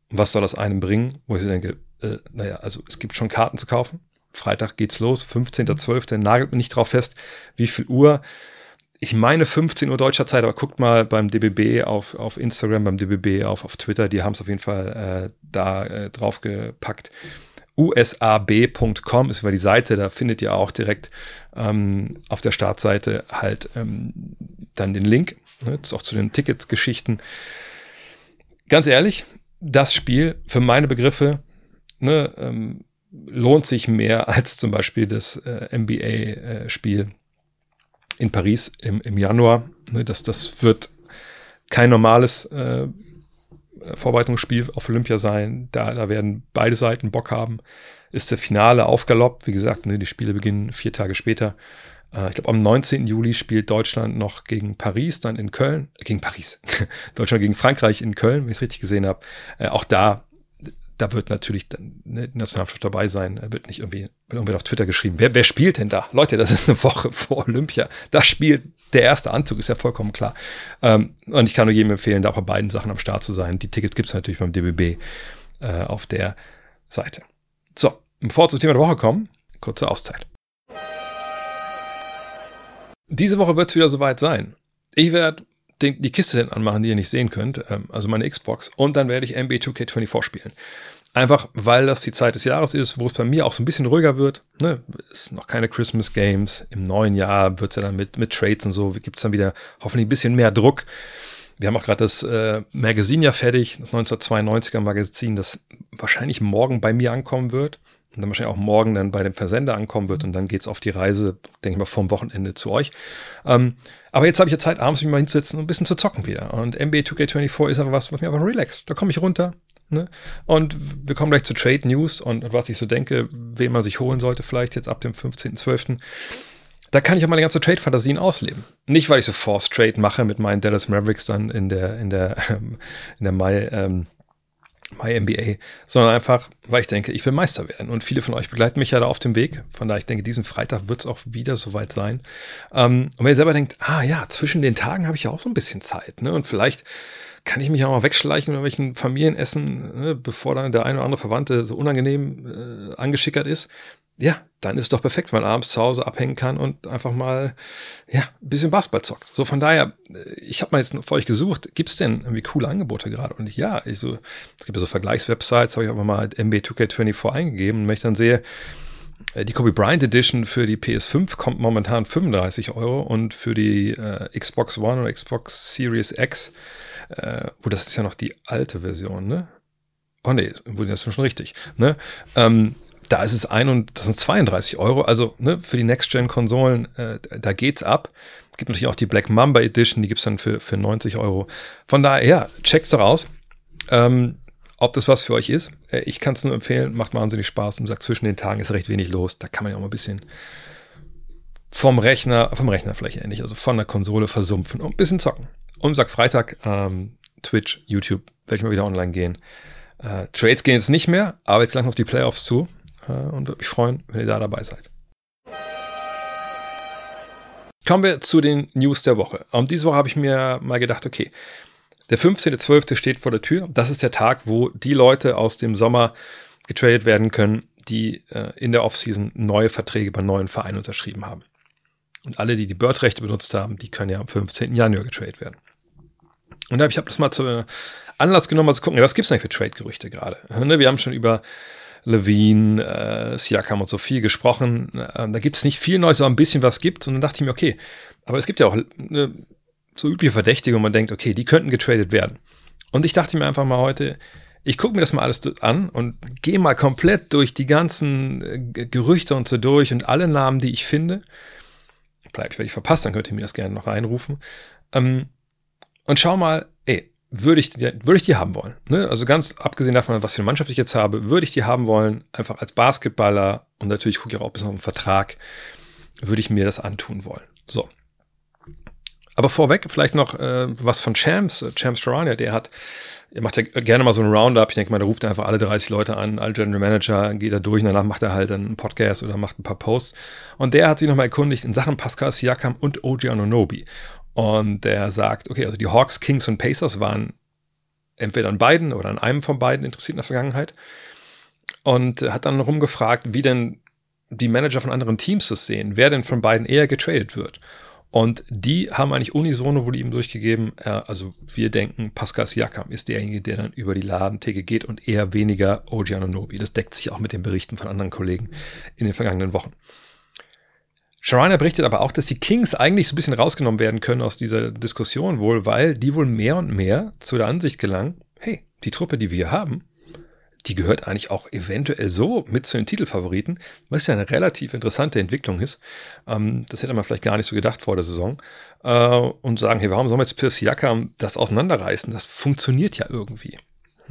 was soll das einem bringen? Wo ich denke, äh, naja, also es gibt schon Karten zu kaufen. Freitag geht's los, 15.12. Nagelt mir nicht drauf fest, wie viel Uhr ich meine 15 Uhr deutscher Zeit, aber guckt mal beim DBB auf, auf Instagram, beim DBB auf, auf Twitter, die haben es auf jeden Fall äh, da äh, draufgepackt. usab.com ist über die Seite, da findet ihr auch direkt ähm, auf der Startseite halt ähm, dann den Link, ne, auch zu den Ticketsgeschichten. Ganz ehrlich, das Spiel für meine Begriffe ne, ähm, lohnt sich mehr als zum Beispiel das äh, NBA-Spiel äh, in Paris im, im Januar. Ne, das, das wird kein normales äh, Vorbereitungsspiel auf Olympia sein. Da, da werden beide Seiten Bock haben. Ist der Finale aufgaloppt. Wie gesagt, ne, die Spiele beginnen vier Tage später. Äh, ich glaube, am 19. Juli spielt Deutschland noch gegen Paris, dann in Köln. Äh, gegen Paris. Deutschland gegen Frankreich in Köln, wenn ich es richtig gesehen habe. Äh, auch da da wird natürlich eine Nationalmannschaft dabei sein. Da wird nicht irgendwie, irgendwer auf Twitter geschrieben, wer, wer spielt denn da? Leute, das ist eine Woche vor Olympia. Da spielt der erste Anzug, ist ja vollkommen klar. Ähm, und ich kann nur jedem empfehlen, da auch bei beiden Sachen am Start zu sein. Die Tickets gibt es natürlich beim DBB äh, auf der Seite. So, bevor wir zum Thema der Woche kommen, kurze Auszeit. Diese Woche wird es wieder soweit sein. Ich werde die Kiste denn anmachen, die ihr nicht sehen könnt, ähm, also meine Xbox, und dann werde ich NBA 2K24 spielen. Einfach weil das die Zeit des Jahres ist, wo es bei mir auch so ein bisschen ruhiger wird. Ne? Es sind noch keine Christmas Games. Im neuen Jahr wird es ja dann mit, mit Trades und so, gibt es dann wieder hoffentlich ein bisschen mehr Druck. Wir haben auch gerade das äh, Magazin ja fertig, das 1992er Magazin, das wahrscheinlich morgen bei mir ankommen wird und dann wahrscheinlich auch morgen dann bei dem Versender ankommen wird und dann geht es auf die Reise, denke ich mal, vom Wochenende zu euch. Ähm, aber jetzt habe ich ja Zeit, abends mich mal hinzusetzen und ein bisschen zu zocken wieder. Und NBA 2K24 ist aber was, was mir einfach relaxt. Da komme ich runter, Ne? Und wir kommen gleich zu Trade News und, und, was ich so denke, wen man sich holen sollte, vielleicht jetzt ab dem 15.12. Da kann ich auch meine ganze Trade-Fantasien ausleben. Nicht, weil ich so Force Trade mache mit meinen Dallas Mavericks dann in der, in der, in der Mai, ähm, Mai NBA, sondern einfach, weil ich denke, ich will Meister werden. Und viele von euch begleiten mich ja da auf dem Weg. Von daher, ich denke, diesen Freitag wird es auch wieder soweit sein. Ähm, und wenn ihr selber denkt, ah ja, zwischen den Tagen habe ich ja auch so ein bisschen Zeit, ne? Und vielleicht kann ich mich auch mal wegschleichen in irgendwelchen Familienessen, ne, bevor dann der eine oder andere Verwandte so unangenehm äh, angeschickert ist. Ja, dann ist es doch perfekt, wenn man abends zu Hause abhängen kann und einfach mal ja, ein bisschen Basketball zockt. So von daher, äh, ich habe mal jetzt für euch gesucht, gibt es denn irgendwie coole Angebote gerade? Und ja, ich so, es gibt ja so Vergleichswebsites, habe ich aber mal MB2K24 eingegeben und wenn ich dann sehe, Äh, die Kobe Bryant Edition für die PS5 kommt momentan 35 Euro und für die äh, Xbox One oder Xbox Series X, äh, wo das ist ja noch die alte Version, ne? Oh ne, das ist schon richtig, ne? Ähm, da ist es ein und das sind 32 Euro. Also ne, für die Next-Gen-Konsolen, äh, da geht's ab. Es gibt natürlich auch die Black Mamba Edition, die gibt's dann für, für 90 Euro. Von daher, ja, check's doch aus. Ähm, ob das was für euch ist. Äh, ich kann es nur empfehlen, macht wahnsinnig Spaß und sagt, zwischen den Tagen ist recht wenig los. Da kann man ja auch mal ein bisschen vom Rechner, vom Rechner vielleicht ähnlich, also von der Konsole versumpfen und ein bisschen zocken. Und sagt Freitag, ähm, Twitch, YouTube, werde ich mal wieder online gehen. Äh, Trades gehen jetzt nicht mehr, aber jetzt langsam auf die Playoffs zu und würde mich freuen, wenn ihr da dabei seid. Kommen wir zu den News der Woche. Und diese Woche habe ich mir mal gedacht, okay, der 15.12. steht vor der Tür. Das ist der Tag, wo die Leute aus dem Sommer getradet werden können, die äh, in der Offseason neue Verträge bei neuen Vereinen unterschrieben haben. Und alle, die die Bird-Rechte benutzt haben, die können ja am 15. Januar getradet werden. Und ich habe das mal zu Anlass genommen, mal zu gucken, was gibt es eigentlich für Trade-Gerüchte gerade? Ne, wir haben schon über Levine, äh, Siakam und so viel gesprochen. Äh, da gibt es nicht viel Neues, aber ein bisschen was gibt. Und dann dachte ich mir, okay, aber es gibt ja auch eine so übliche Verdächtige und man denkt, okay, die könnten getradet werden. Und ich dachte mir einfach mal heute, ich gucke mir das mal alles an und gehe mal komplett durch die ganzen äh, Gerüchte und so durch und alle Namen, die ich finde. Vielleicht werde ich verpasst, dann könnt ihr mir das gerne noch reinrufen. Ähm, und schau mal, würde ich, würde ich die haben wollen? Ne? Also ganz abgesehen davon, was für eine Mannschaft ich jetzt habe, würde ich die haben wollen, einfach als Basketballer und natürlich gucke ich auch ein bisschen auf den Vertrag, würde ich mir das antun wollen. So, aber vorweg vielleicht noch äh, was von Champs, äh, Champs Charania, der hat, er macht ja gerne mal so einen Roundup. Ich denke mal, der ruft einfach alle 30 Leute an, alle General Manager, geht da durch und danach macht er halt einen Podcast oder macht ein paar Posts. Und der hat sich nochmal erkundigt in Sachen Pascal Siakam und OG Anunobi. Und der sagt, okay, also die Hawks, Kings und Pacers waren entweder an beiden oder an einem von beiden interessiert in der Vergangenheit. Und hat dann rumgefragt, wie denn die Manager von anderen Teams das sehen, wer denn von beiden eher getradet wird. Und die haben eigentlich unisono wohl ihm durchgegeben, äh, also wir denken, Pascal Siakam ist derjenige, der dann über die Ladentheke geht und eher weniger OG Anunobi. Das deckt sich auch mit den Berichten von anderen Kollegen in den vergangenen Wochen. Sharana berichtet aber auch, dass die Kings eigentlich so ein bisschen rausgenommen werden können aus dieser Diskussion wohl, weil die wohl mehr und mehr zu der Ansicht gelangen, hey, die Truppe, die wir haben, die gehört eigentlich auch eventuell so mit zu den Titelfavoriten, was ja eine relativ interessante Entwicklung ist. Ähm, das hätte man vielleicht gar nicht so gedacht vor der Saison. Äh, und sagen, hey, warum sollen wir jetzt Pierce Siakam das auseinanderreißen? Das funktioniert ja irgendwie.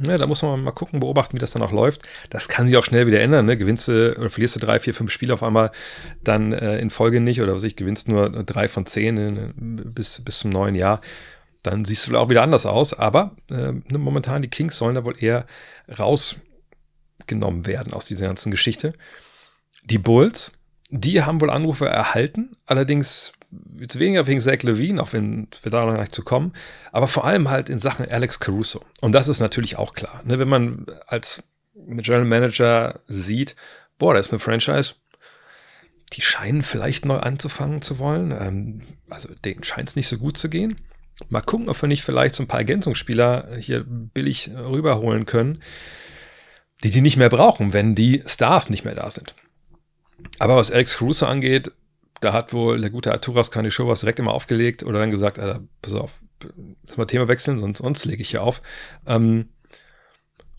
Ja, da muss man mal gucken, beobachten, wie das dann auch läuft. Das kann sich auch schnell wieder ändern. Ne? Gewinnst du oder verlierst du drei, vier, fünf Spiele auf einmal dann äh, in Folge nicht oder was ich, gewinnst nur drei von zehn in, bis, bis zum neuen Jahr dann siehst du auch wieder anders aus. Aber äh, ne, momentan die Kings sollen da wohl eher rausgenommen werden aus dieser ganzen Geschichte. Die Bulls, die haben wohl Anrufe erhalten, allerdings jetzt weniger wegen Zach Levine, auch wenn wir da noch gleich zu kommen, aber vor allem halt in Sachen Alex Caruso. Und das ist natürlich auch klar. Ne? Wenn man als General Manager sieht, boah, da ist eine Franchise, die scheinen vielleicht neu anzufangen zu wollen. Ähm, also denen scheint es nicht so gut zu gehen. Mal gucken, ob wir nicht vielleicht so ein paar Ergänzungsspieler hier billig rüberholen können, die die nicht mehr brauchen, wenn die Stars nicht mehr da sind. Aber was Alex Caruso angeht, da hat wohl der gute Arturas was direkt immer aufgelegt oder dann gesagt, Alter, pass auf, lass mal Thema wechseln, sonst, sonst lege ich hier auf. Ähm,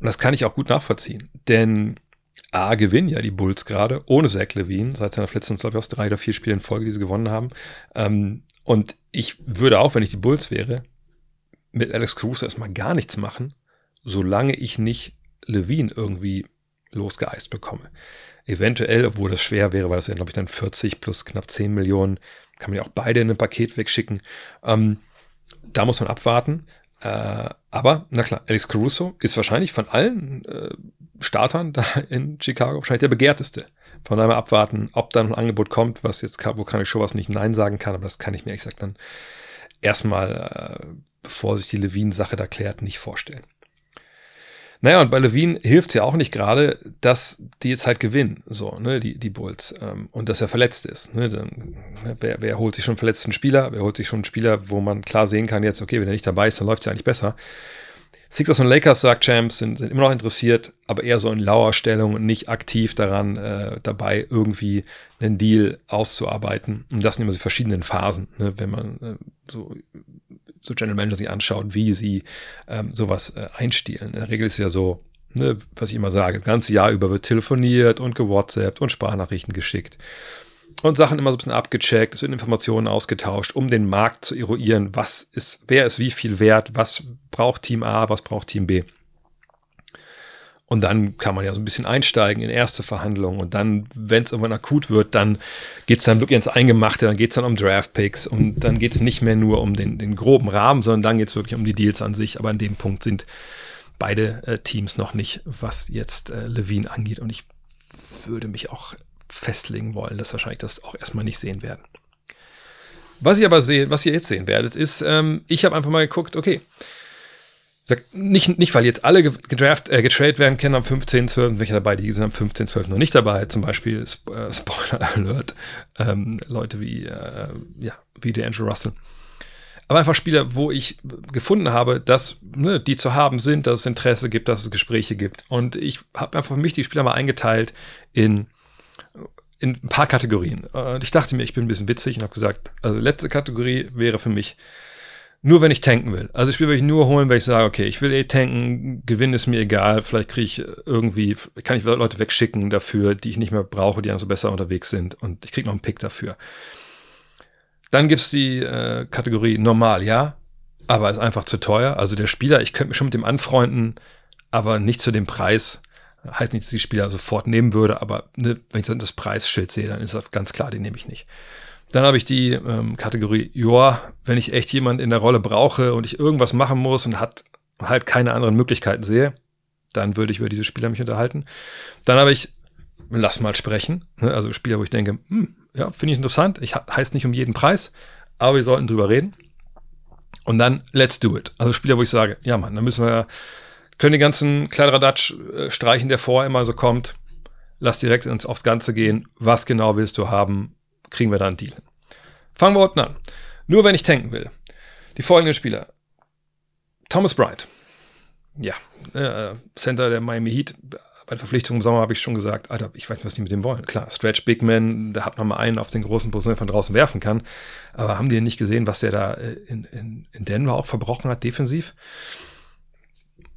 und das kann ich auch gut nachvollziehen, denn A, gewinnen ja die Bulls gerade ohne Zach Levine, seit seiner letzten, glaube ich, aus drei oder vier Spielen in Folge, die sie gewonnen haben. Ähm, und ich würde auch, wenn ich die Bulls wäre, mit Alex Caruso erstmal gar nichts machen, solange ich nicht Levine irgendwie losgeeist bekomme. Eventuell, obwohl das schwer wäre, weil das wären, glaube ich, dann 40 plus knapp 10 Millionen, kann man ja auch beide in ein Paket wegschicken. Ähm, da muss man abwarten. Äh, aber, na klar, Alex Caruso ist wahrscheinlich von allen äh, Startern da in Chicago wahrscheinlich der begehrteste. Von daher mal abwarten, ob da noch ein Angebot kommt, was jetzt, wo kann ich schon was nicht Nein sagen kann, aber das kann ich mir ehrlich gesagt dann erstmal, äh, bevor sich die Levine-Sache da klärt, nicht vorstellen. Naja, und bei Levine hilft es ja auch nicht gerade, dass die jetzt halt gewinnen, so, ne, die, die Bulls, ähm, und dass er verletzt ist. Ne, dann, wer, wer holt sich schon einen verletzten Spieler? Wer holt sich schon einen Spieler, wo man klar sehen kann, jetzt, okay, wenn er nicht dabei ist, dann läuft es ja eigentlich besser. Sixers und Lakers, sagt Champs, sind, sind immer noch interessiert, aber eher so in lauer Stellung und nicht aktiv daran, äh, dabei irgendwie einen Deal auszuarbeiten. Und das sind immer so verschiedenen Phasen, ne? wenn man äh, so, so General Manager sich anschaut, wie sie ähm, sowas äh, einstielen. In der Regel ist es ja so, ne, was ich immer sage, das ganze Jahr über wird telefoniert und gewhatsappt und Sprachnachrichten geschickt und Sachen immer so ein bisschen abgecheckt, es werden Informationen ausgetauscht, um den Markt zu eruieren, was ist, wer ist wie viel wert, was braucht Team A, was braucht Team B. Und dann kann man ja so ein bisschen einsteigen in erste Verhandlungen. Und dann, wenn es irgendwann akut wird, dann geht es dann wirklich ins Eingemachte, dann geht es dann um Draft-Picks und dann geht es nicht mehr nur um den, den groben Rahmen, sondern dann geht es wirklich um die Deals an sich. Aber an dem Punkt sind beide äh, Teams noch nicht, was jetzt äh, Levine angeht. Und ich würde mich auch festlegen wollen, dass wahrscheinlich das auch erstmal nicht sehen werden. Was ihr aber seht, was ihr jetzt sehen werdet, ist, ähm, ich habe einfach mal geguckt, okay, nicht, nicht weil jetzt alle gedraft, äh, getradet werden können am 15.12., welche dabei, die sind am 15.12. noch nicht dabei, zum Beispiel Sp äh, Spoiler Alert, ähm, Leute wie, äh, ja, wie der Andrew Russell. Aber einfach Spieler, wo ich gefunden habe, dass ne, die zu haben sind, dass es Interesse gibt, dass es Gespräche gibt. Und ich habe einfach für mich die Spieler mal eingeteilt in in ein paar Kategorien. Und ich dachte mir, ich bin ein bisschen witzig und habe gesagt, also letzte Kategorie wäre für mich nur, wenn ich tanken will. Also ich will wirklich nur holen, wenn ich sage, okay, ich will eh tanken, Gewinn ist mir egal, vielleicht kriege ich irgendwie, kann ich Leute wegschicken dafür, die ich nicht mehr brauche, die dann so besser unterwegs sind und ich kriege noch einen Pick dafür. Dann gibt es die äh, Kategorie normal, ja, aber ist einfach zu teuer. Also der Spieler, ich könnte mich schon mit dem anfreunden, aber nicht zu dem Preis. Heißt nicht, dass ich die Spieler sofort nehmen würde, aber ne, wenn ich das Preisschild sehe, dann ist das ganz klar, den nehme ich nicht. Dann habe ich die ähm, Kategorie, ja, wenn ich echt jemanden in der Rolle brauche und ich irgendwas machen muss und hat halt keine anderen Möglichkeiten sehe, dann würde ich über diese Spieler mich unterhalten. Dann habe ich, lass mal sprechen, ne, also Spieler, wo ich denke, hm, ja, finde ich interessant. Ich heißt nicht um jeden Preis, aber wir sollten drüber reden. Und dann let's do it. Also Spieler, wo ich sage, ja Mann, dann müssen wir können den ganzen Kladderadatsch äh, streichen, der vorher immer so kommt. Lass direkt ins, aufs Ganze gehen. Was genau willst du haben? Kriegen wir da einen Deal. Fangen wir unten an. Nur wenn ich tanken will. Die folgenden Spieler. Thomas Bryant. Ja, äh, Center der Miami Heat. Bei der Verpflichtung im Sommer habe ich schon gesagt, Alter, ich weiß nicht, was die mit dem wollen. Klar, Stretch Big Man, der hat noch mal einen auf den großen Positionen von draußen werfen kann. Aber haben die nicht gesehen, was der da äh, in, in, in Denver auch verbrochen hat, defensiv?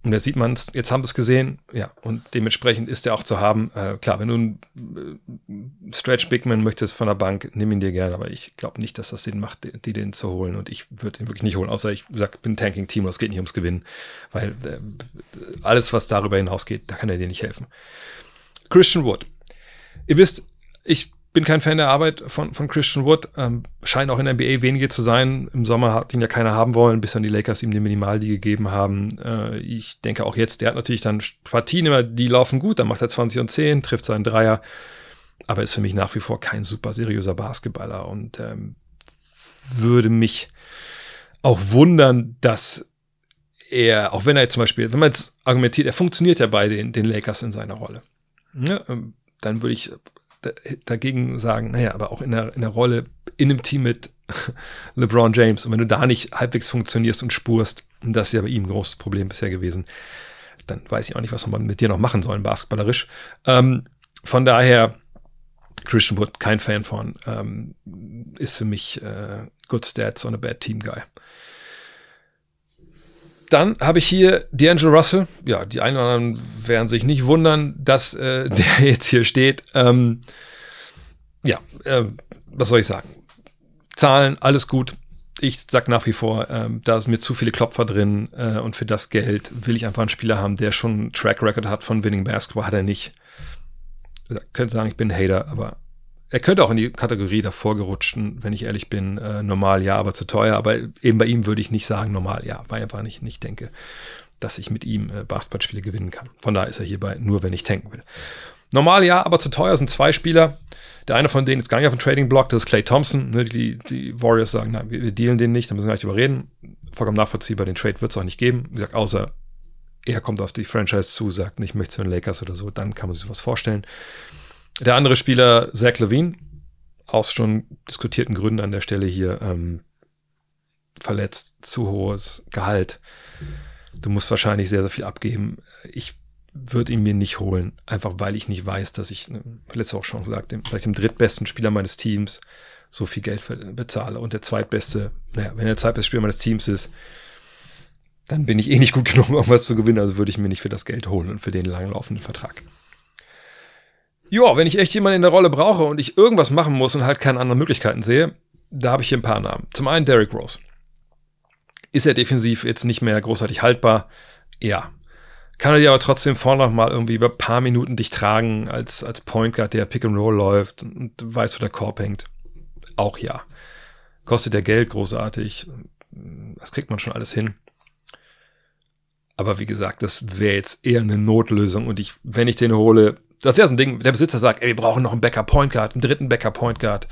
Und da sieht man es, jetzt haben wir es gesehen, ja, und dementsprechend ist er auch zu haben. Äh, klar, wenn du einen äh, Stretch Bigman möchtest von der Bank, nimm ihn dir gerne, aber ich glaube nicht, dass das Sinn macht, die, die den zu holen. Und ich würde ihn wirklich nicht holen, außer ich sag, bin ein Tanking-Team und es geht nicht ums Gewinnen. Weil äh, alles, was darüber hinausgeht, da kann er dir nicht helfen. Christian Wood. Ihr wisst, ich bin kein Fan der Arbeit von, von Christian Wood. Ähm, scheint auch in der NBA wenige zu sein. Im Sommer hat ihn ja keiner haben wollen, bis dann die Lakers ihm die Minimaldi gegeben haben. Äh, ich denke auch jetzt, der hat natürlich dann Partien immer, die laufen gut. Dann macht er 20 und 10, trifft seinen Dreier. Aber ist für mich nach wie vor kein super seriöser Basketballer und ähm, würde mich auch wundern, dass er, auch wenn er jetzt zum Beispiel, wenn man jetzt argumentiert, er funktioniert ja bei den, den Lakers in seiner Rolle. Ja, ähm, dann würde ich dagegen sagen, naja, aber auch in der, in der Rolle in einem Team mit LeBron James und wenn du da nicht halbwegs funktionierst und spurst, und das ist ja bei ihm ein großes Problem bisher gewesen, dann weiß ich auch nicht, was man mit dir noch machen soll, basketballerisch. Ähm, von daher, Christian Wood, kein Fan von, ähm, ist für mich äh, Good Stats on a Bad Team Guy. Dann habe ich hier D'Angelo Russell. Ja, die einen oder anderen werden sich nicht wundern, dass äh, der jetzt hier steht. Ähm, ja, äh, was soll ich sagen? Zahlen, alles gut. Ich sage nach wie vor, äh, da sind mir zu viele Klopfer drin äh, und für das Geld will ich einfach einen Spieler haben, der schon einen Track Record hat von Winning Basketball. Hat er nicht. Ich könnte sagen, ich bin ein Hater, aber er könnte auch in die Kategorie davor gerutschten, wenn ich ehrlich bin, äh, normal ja, aber zu teuer. Aber eben bei ihm würde ich nicht sagen normal ja, weil ich einfach nicht, nicht denke, dass ich mit ihm äh, Basketballspiele gewinnen kann. Von daher ist er hierbei nur, wenn ich tanken will. Normal ja, aber zu teuer sind zwei Spieler. Der eine von denen ist gar nicht auf dem Trading-Block, das ist Clay Thompson. Ne, die, die Warriors sagen, nein, wir, wir dealen den nicht, da müssen wir gar nicht drüber reden. Vollkommen nachvollziehbar, den Trade wird es auch nicht geben. Wie gesagt, außer er kommt auf die Franchise zu, sagt, ich möchte zu den Lakers oder so, dann kann man sich sowas vorstellen. Der andere Spieler, Zach Levine, aus schon diskutierten Gründen an der Stelle hier ähm, verletzt, zu hohes Gehalt. du musst wahrscheinlich sehr, sehr viel abgeben. Ich würde ihn mir nicht holen, einfach weil ich nicht weiß, dass ich, ne, letzte Woche schon gesagt, dem, vielleicht dem drittbesten Spieler meines Teams so viel Geld bezahle und der zweitbeste, naja, wenn der zweitbeste Spieler meines Teams ist, dann bin ich eh nicht gut genug, um was zu gewinnen, also würde ich mir nicht für das Geld holen und für den langlaufenden Vertrag. Ja, wenn ich echt jemanden in der Rolle brauche und ich irgendwas machen muss und halt keine anderen Möglichkeiten sehe, da habe ich hier ein paar Namen. Zum einen Derrick Rose. Ist er defensiv jetzt nicht mehr großartig haltbar? Ja. Kann er dir aber trotzdem vorne noch mal irgendwie über ein paar Minuten dich tragen als, als Point Guard, der Pick and Roll läuft und weiß, wo der Korb hängt? Auch ja. Kostet der Geld großartig. Das kriegt man schon alles hin. Aber wie gesagt, das wäre jetzt eher eine Notlösung und ich, wenn ich den hole, das wäre so ein Ding, der Besitzer sagt, ey, wir brauchen noch einen Backup Point Guard, einen dritten Backup Point Guard.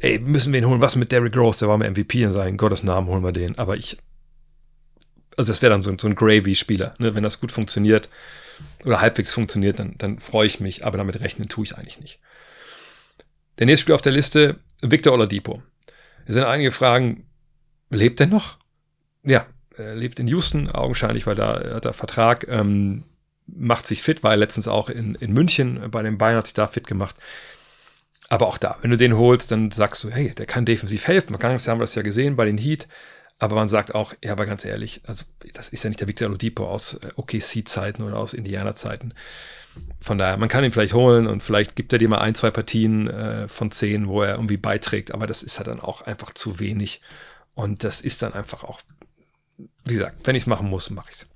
Ey, müssen wir ihn holen? Was mit Derrick Rose? Der war mal MVP in seinen Gottes Namen, holen wir den. Aber ich, also das wäre dann so, so ein Gravy-Spieler, ne? wenn das gut funktioniert oder halbwegs funktioniert, dann, dann freue ich mich, aber damit rechnen tue ich eigentlich nicht. Der nächste Spieler auf der Liste, Victor Oladipo. Es sind einige Fragen, lebt er noch? Ja, er lebt in Houston, augenscheinlich, weil da hat er Vertrag, ähm, macht sich fit, war er letztens auch in, in München bei den Bayern, hat sich da fit gemacht. Aber auch da, wenn du den holst, dann sagst du, hey, der kann defensiv helfen. Vergangenes Jahr haben wir das ja gesehen bei den Heat. Aber man sagt auch, ja, aber ganz ehrlich, also das ist ja nicht der Victor Oladipo aus äh, OKC-Zeiten oder aus Indiana-Zeiten. Von daher, man kann ihn vielleicht holen und vielleicht gibt er dir mal ein, zwei Partien äh, von zehn, wo er irgendwie beiträgt, aber das ist ja dann auch einfach zu wenig. Und das ist dann einfach auch, wie gesagt, wenn ich es machen muss, mache ich es.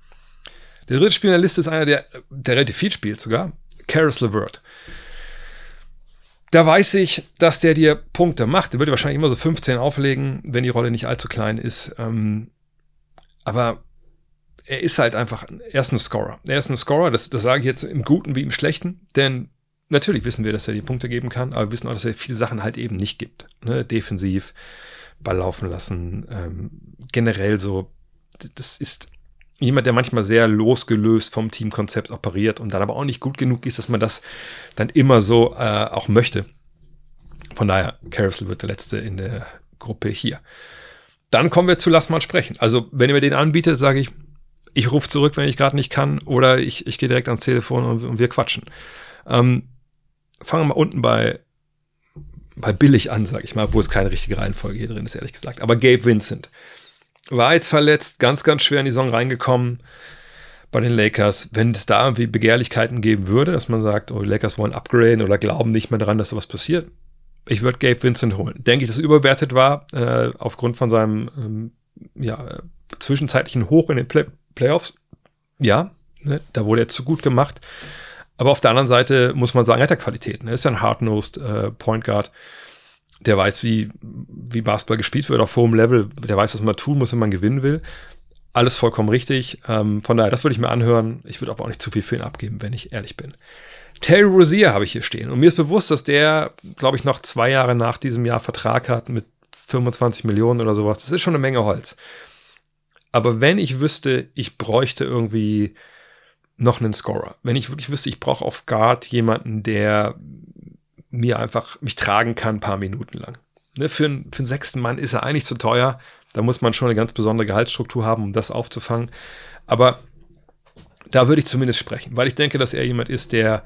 Der dritte Spieler in der Liste ist einer, der, der relativ viel spielt sogar, Karis LeVert. Da weiß ich, dass der dir Punkte macht. Der würde wahrscheinlich immer so 15 auflegen, wenn die Rolle nicht allzu klein ist. Ähm, aber er ist halt einfach, er ist ein Scorer. Er ist ein Scorer, das, das sage ich jetzt im Guten wie im Schlechten, denn natürlich wissen wir, dass er die Punkte geben kann, aber wir wissen auch, dass er viele Sachen halt eben nicht gibt. Ne? Defensiv, Ball laufen lassen, ähm, generell so, das ist jemand, der manchmal sehr losgelöst vom Teamkonzept operiert und dann aber auch nicht gut genug ist, dass man das dann immer so äh, auch möchte. Von daher, Carousel wird der letzte in der Gruppe hier. Dann kommen wir zu Lass mal sprechen. Also, wenn ihr mir den anbietet, sage ich, ich rufe zurück, wenn ich gerade nicht kann, oder ich, ich gehe direkt ans Telefon und, und wir quatschen. Ähm, fangen wir mal unten bei, bei billig an, sage ich mal, wo es keine richtige Reihenfolge hier drin ist, ehrlich gesagt. Aber Gabe Vincent war jetzt verletzt, ganz, ganz schwer in die Saison reingekommen bei den Lakers. Wenn es da irgendwie Begehrlichkeiten geben würde, dass man sagt, oh, die Lakers wollen upgraden oder glauben nicht mehr daran, dass da was passiert, ich würde Gabe Vincent holen. Denke ich, dass es überwertet war, äh, aufgrund von seinem ähm, ja, zwischenzeitlichen Hoch in den Play Playoffs. Ja, ne, da wurde er zu gut gemacht. Aber auf der anderen Seite muss man sagen, hat er Qualitäten. Er ist ja ein hard-nosed äh, Point Guard der weiß, wie, wie Basketball gespielt wird, auf hohem Level, der weiß, was man tun muss, wenn man gewinnen will. Alles vollkommen richtig. Ähm, von daher, das würde ich mir anhören. Ich würde aber auch nicht zu viel für ihn abgeben, wenn ich ehrlich bin. Terry Rozier habe ich hier stehen. Und mir ist bewusst, dass der, glaube ich, noch zwei Jahre nach diesem Jahr Vertrag hat mit 25 Millionen oder sowas. Das ist schon eine Menge Holz. Aber wenn ich wüsste, ich bräuchte irgendwie noch einen Scorer, wenn ich wirklich wüsste, ich brauche auf Guard jemanden, der mir einfach mich tragen kann, ein paar Minuten lang. Ne, für, einen, für einen sechsten Mann ist er eigentlich zu teuer. Da muss man schon eine ganz besondere Gehaltsstruktur haben, um das aufzufangen. Aber da würde ich zumindest sprechen, weil ich denke, dass er jemand ist, der,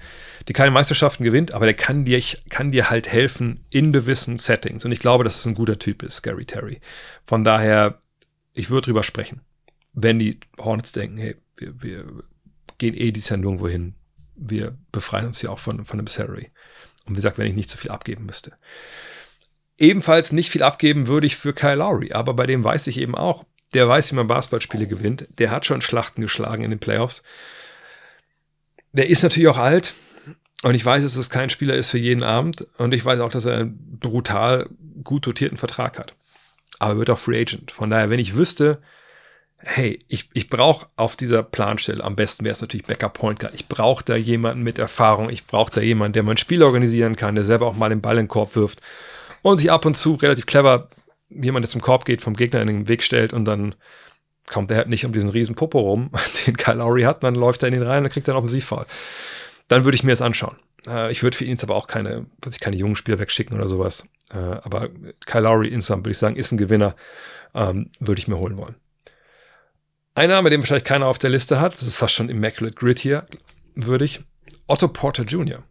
der keine Meisterschaften gewinnt, aber der kann dir, kann dir halt helfen in gewissen Settings. Und ich glaube, dass es ein guter Typ ist, Gary Terry. Von daher, ich würde drüber sprechen. Wenn die Hornets denken, hey, wir, wir gehen eh dieses Jahr nirgendwo hin. Wir befreien uns hier auch von, von dem Salary. Und wie gesagt, wenn ich nicht zu viel abgeben müsste. Ebenfalls nicht viel abgeben würde ich für Kyle Lowry, aber bei dem weiß ich eben auch, der weiß, wie man Basketballspiele gewinnt. Der hat schon Schlachten geschlagen in den Playoffs. Der ist natürlich auch alt und ich weiß, dass es kein Spieler ist für jeden Abend und ich weiß auch, dass er einen brutal gut dotierten Vertrag hat. Aber er wird auch Free Agent. Von daher, wenn ich wüsste, hey, ich, ich brauche auf dieser Planstelle, am besten wäre es natürlich Backup Point Guard. Ich brauche da jemanden mit Erfahrung. Ich brauche da jemanden, der mein Spiel organisieren kann, der selber auch mal den Ball in den Korb wirft und sich ab und zu relativ clever jemand, der zum Korb geht, vom Gegner in den Weg stellt und dann kommt er halt nicht um diesen riesen Popo rum, den Kyle Lowry hat, dann läuft er in den rein und kriegt dann Offensivfall. Dann würde ich mir das anschauen. Äh, ich würde für ihn jetzt aber auch keine, weiß ich, keine jungen Spieler wegschicken oder sowas. Äh, aber Kyle Lowry insgesamt würde ich sagen, ist ein Gewinner, ähm, würde ich mir holen wollen. Ein Name, den wahrscheinlich keiner auf der Liste hat, das ist fast schon Immaculate Grid hier würdig, Otto Porter Jr.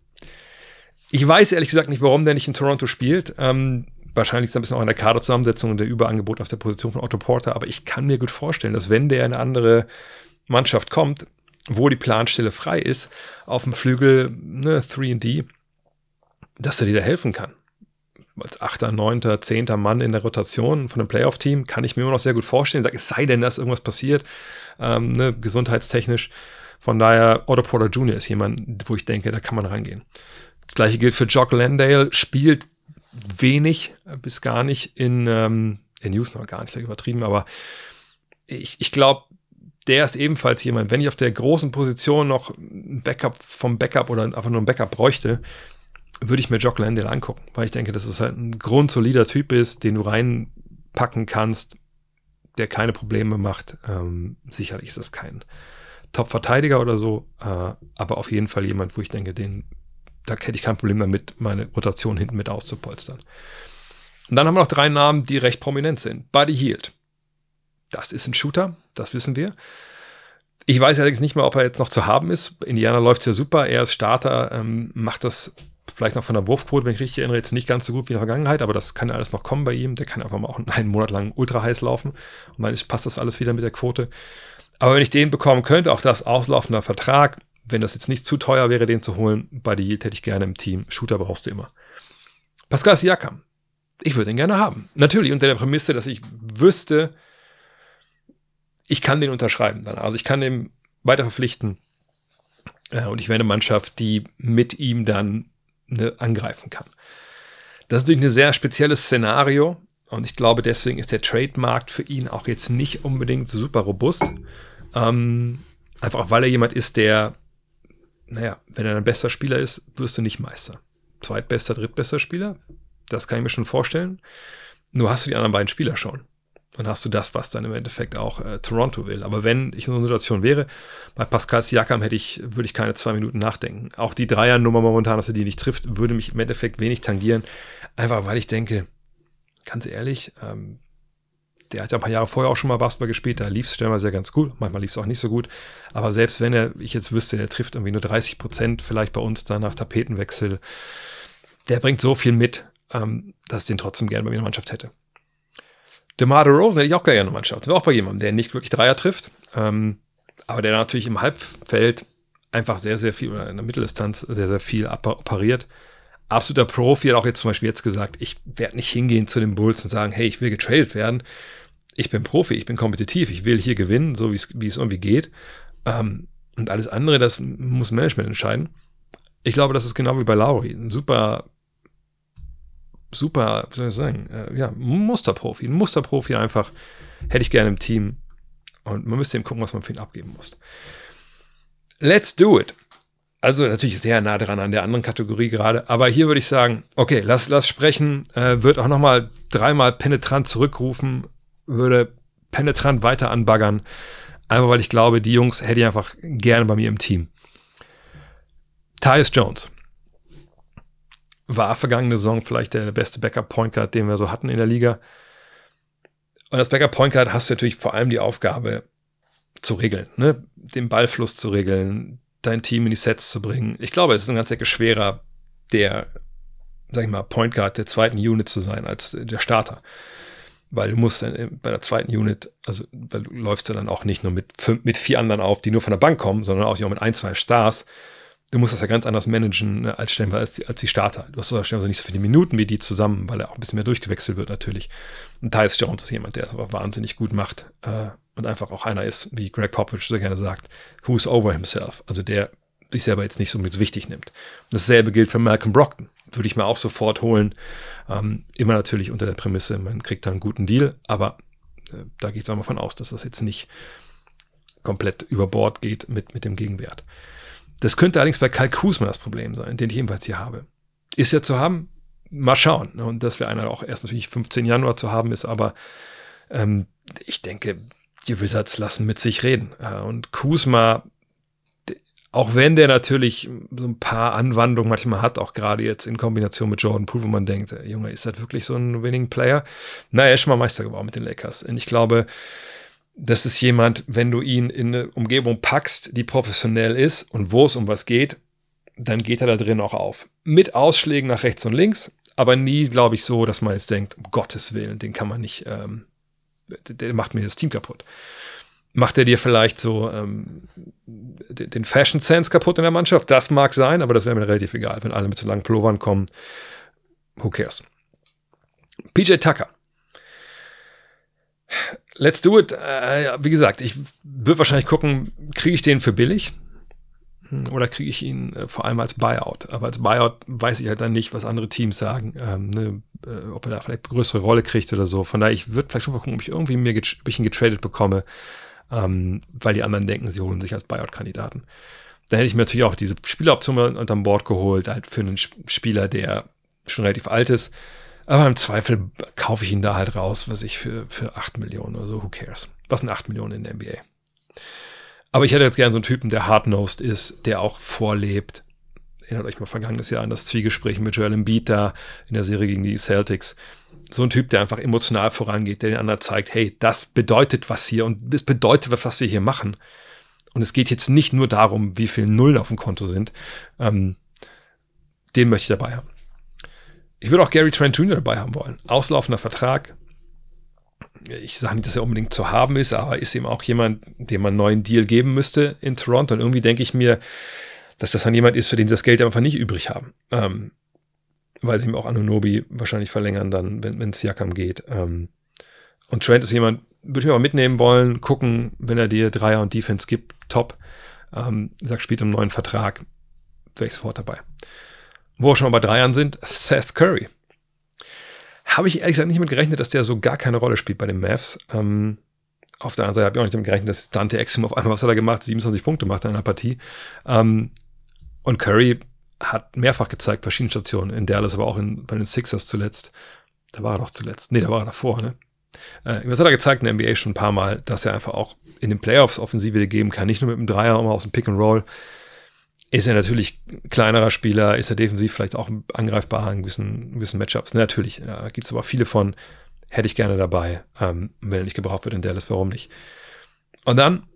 Ich weiß ehrlich gesagt nicht, warum der nicht in Toronto spielt. Ähm, wahrscheinlich ist es ein bisschen auch in der Kaderzusammensetzung und der Überangebot auf der Position von Otto Porter, aber ich kann mir gut vorstellen, dass wenn der in eine andere Mannschaft kommt, wo die Planstelle frei ist, auf dem Flügel ne, 3D, dass er dir da helfen kann. Als achter, neunter, zehnter Mann in der Rotation von einem Playoff-Team kann ich mir immer noch sehr gut vorstellen. Sag, es sei denn, dass irgendwas passiert, ähm, ne, gesundheitstechnisch. Von daher, Otto Porter Jr. ist jemand, wo ich denke, da kann man rangehen. Das gleiche gilt für Jock Landale, spielt wenig bis gar nicht in, ähm, in News noch gar nicht, sehr übertrieben, aber ich, ich glaube, der ist ebenfalls jemand, wenn ich auf der großen Position noch ein Backup vom Backup oder einfach nur ein Backup bräuchte, würde ich mir Jock Landale angucken, weil ich denke, dass es halt ein grundsolider Typ ist, den du reinpacken kannst, der keine Probleme macht. Ähm, sicherlich ist das kein Top-Verteidiger oder so, äh, aber auf jeden Fall jemand, wo ich denke, den, da hätte ich kein Problem damit, meine Rotation hinten mit auszupolstern. Und dann haben wir noch drei Namen, die recht prominent sind. Buddy Hield. Das ist ein Shooter, das wissen wir. Ich weiß allerdings nicht mehr, ob er jetzt noch zu haben ist. Indiana läuft es ja super. Er ist Starter, ähm, macht das vielleicht noch von der Wurfquote, wenn ich richtig erinnere, jetzt nicht ganz so gut wie in der Vergangenheit, aber das kann alles noch kommen bei ihm. Der kann einfach mal auch einen Monat lang ultra heiß laufen und dann passt das alles wieder mit der Quote. Aber wenn ich den bekommen könnte, auch das auslaufender Vertrag, wenn das jetzt nicht zu teuer wäre, den zu holen, bei Yield hätte ich gerne im Team. Shooter brauchst du immer. Pascal Siakam. Ich würde ihn gerne haben. Natürlich unter der Prämisse, dass ich wüsste, ich kann den unterschreiben dann. Also ich kann den weiter verpflichten. Äh, und ich wäre eine Mannschaft, die mit ihm dann ne, angreifen kann. Das ist natürlich ein sehr spezielles Szenario. Und ich glaube, deswegen ist der Trademarkt für ihn auch jetzt nicht unbedingt super robust. Ähm, einfach weil er jemand ist, der, naja, wenn er ein bester Spieler ist, wirst du nicht Meister. Zweitbester, drittbester Spieler, das kann ich mir schon vorstellen. Nur hast du die anderen beiden Spieler schon. Dann hast du das, was dann im Endeffekt auch äh, Toronto will. Aber wenn ich in so einer Situation wäre, bei Pascal Siakam hätte ich, würde ich keine zwei Minuten nachdenken. Auch die Dreier-Nummer momentan, dass er die nicht trifft, würde mich im Endeffekt wenig tangieren. Einfach weil ich denke, ganz ehrlich, ähm, der hat ja ein paar Jahre vorher auch schon mal Basketball gespielt, da lief es stellenweise ganz gut, manchmal lief es auch nicht so gut. Aber selbst wenn er, ich jetzt wüsste, der trifft irgendwie nur 30 Prozent, vielleicht bei uns dann nach Tapetenwechsel, der bringt so viel mit, ähm, dass ich den trotzdem gerne bei mir in der Mannschaft hätte. DeMar Rosen hätte ich auch gerne in der Mannschaft. Wäre auch bei jemandem, der nicht wirklich Dreier trifft, ähm, aber der natürlich im Halbfeld einfach sehr, sehr viel, oder in der Mitteldistanz sehr, sehr viel operiert absoluter Profi hat auch jetzt zum Beispiel jetzt gesagt, ich werde nicht hingehen zu den Bulls und sagen, hey, ich will getradet werden. Ich bin Profi, ich bin kompetitiv, ich will hier gewinnen, so wie es irgendwie geht. Ähm, und alles andere, das muss Management entscheiden. Ich glaube, das ist genau wie bei Lauri. Ein super, super, wie soll ich sagen, äh, ja, Musterprofi. Ein Musterprofi einfach. Hätte ich gerne im Team. Und man müsste eben gucken, was man für ihn abgeben muss. Let's do it. Also natürlich sehr nah dran an der anderen Kategorie gerade. Aber hier würde ich sagen, okay, lass, lass sprechen. Äh, wird auch nochmal dreimal penetrant zurückrufen. Würde penetrant weiter anbaggern. Einfach weil ich glaube, die Jungs hätte ich einfach gerne bei mir im Team. Tyus Jones war vergangene Saison vielleicht der beste Backup-Point Guard, den wir so hatten in der Liga. Und als Backup-Point Guard hast du natürlich vor allem die Aufgabe zu regeln, ne? den Ballfluss zu regeln, dein Team in die Sets zu bringen. Ich glaube, es ist eine ganze Ecke schwerer, der, sag ich mal, Point Guard der zweiten Unit zu sein als der Starter. Weil du musst bei der zweiten Unit, also weil du läufst ja dann auch nicht nur mit, mit vier anderen auf, die nur von der Bank kommen, sondern auch mit ein, zwei Stars. Du musst das ja ganz anders managen ne, als stellenweise als die, als die Starter. Du hast stellenweise nicht so viele Minuten wie die zusammen, weil er auch ein bisschen mehr durchgewechselt wird natürlich. Und Tyus Jones ist jemand, der es aber wahnsinnig gut macht. Äh, und einfach auch einer ist, wie Greg Popovich so gerne sagt, who's over himself. Also der sich selber jetzt nicht so wichtig nimmt. Dasselbe gilt für Malcolm Brockton. Würde ich mir auch sofort holen. Ähm, immer natürlich unter der Prämisse, man kriegt da einen guten Deal, aber äh, da geht es auch mal von aus, dass das jetzt nicht komplett über Bord geht mit, mit dem Gegenwert. Das könnte allerdings bei Kyle Kuzma das Problem sein, den ich ebenfalls hier habe. Ist ja zu haben, mal schauen. Und dass wir einer auch erst natürlich 15 Januar zu haben ist, aber ähm, ich denke, die Wizards lassen mit sich reden. Äh, und Kuzma, auch wenn der natürlich so ein paar Anwandlungen manchmal hat, auch gerade jetzt in Kombination mit Jordan Poole, wo man denkt, äh, Junge, ist das wirklich so ein Winning Player? Naja, er ist schon mal Meister geworden mit den Lakers. Und ich glaube, das ist jemand, wenn du ihn in eine Umgebung packst, die professionell ist und wo es um was geht, dann geht er da drin auch auf. Mit Ausschlägen nach rechts und links, aber nie, glaube ich, so, dass man jetzt denkt, um Gottes Willen, den kann man nicht, ähm, der macht mir das Team kaputt. Macht er dir vielleicht so ähm, den Fashion Sense kaputt in der Mannschaft? Das mag sein, aber das wäre mir relativ egal. Wenn alle mit so langen Pullovern kommen, who cares? PJ Tucker. Let's do it. Äh, wie gesagt, ich würde wahrscheinlich gucken, kriege ich den für billig? Oder kriege ich ihn äh, vor allem als Buyout? Aber als Buyout weiß ich halt dann nicht, was andere Teams sagen, ähm, ne, äh, ob er da vielleicht eine größere Rolle kriegt oder so. Von daher, ich würde vielleicht schon mal gucken, ob ich irgendwie mir ob ich ihn getradet bekomme, ähm, weil die anderen denken, sie holen sich als Buyout-Kandidaten. Dann hätte ich mir natürlich auch diese Spieleroption unterm Bord geholt, halt für einen Spieler, der schon relativ alt ist. Aber im Zweifel kaufe ich ihn da halt raus, was ich für, für 8 Millionen oder so, who cares? Was sind 8 Millionen in der NBA? Aber ich hätte jetzt gerne so einen Typen, der hardnosed ist, der auch vorlebt. Erinnert euch mal vergangenes Jahr an das Zwiegespräch mit Joel Embiid da in der Serie gegen die Celtics. So ein Typ, der einfach emotional vorangeht, der den anderen zeigt, hey, das bedeutet was hier und das bedeutet was, was wir hier machen. Und es geht jetzt nicht nur darum, wie viele Nullen auf dem Konto sind. Ähm, den möchte ich dabei haben. Ich würde auch Gary Trent Jr. dabei haben wollen. Auslaufender Vertrag, ich sage nicht, dass er unbedingt zu haben ist, aber ist eben auch jemand, dem man einen neuen Deal geben müsste in Toronto. Und irgendwie denke ich mir, dass das dann jemand ist, für den sie das Geld einfach nicht übrig haben. Ähm, weil sie ihm auch Anunobi wahrscheinlich verlängern dann, wenn es Siakam geht. Ähm, und Trent ist jemand, würde ich mir mal mitnehmen wollen, gucken, wenn er dir Dreier und Defense gibt, top. Ähm, sag, spielt einen neuen Vertrag, wäre ich sofort dabei. Wo wir schon mal bei Dreiern sind, Seth Curry. Habe ich ehrlich gesagt nicht mit gerechnet, dass der so gar keine Rolle spielt bei den Mavs. Ähm, auf der anderen Seite habe ich auch nicht damit gerechnet, dass Dante Exum auf einmal, was hat er gemacht, 27 Punkte macht in einer Partie. Ähm, und Curry hat mehrfach gezeigt, verschiedene Stationen, in Dallas, aber auch in, bei den Sixers zuletzt. Da war er doch zuletzt. Nee, da war er davor, ne? Äh, was hat er gezeigt in der NBA schon ein paar Mal, dass er einfach auch in den Playoffs Offensive geben kann, nicht nur mit dem Dreier, aber aus dem Pick and Roll. Ist er natürlich kleinerer Spieler, ist er defensiv vielleicht auch angreifbar in gewissen, gewissen Matchups. Natürlich, ja, gibt es aber viele von, hätte ich gerne dabei, ähm, wenn er nicht gebraucht wird in Dallas, warum nicht? Und dann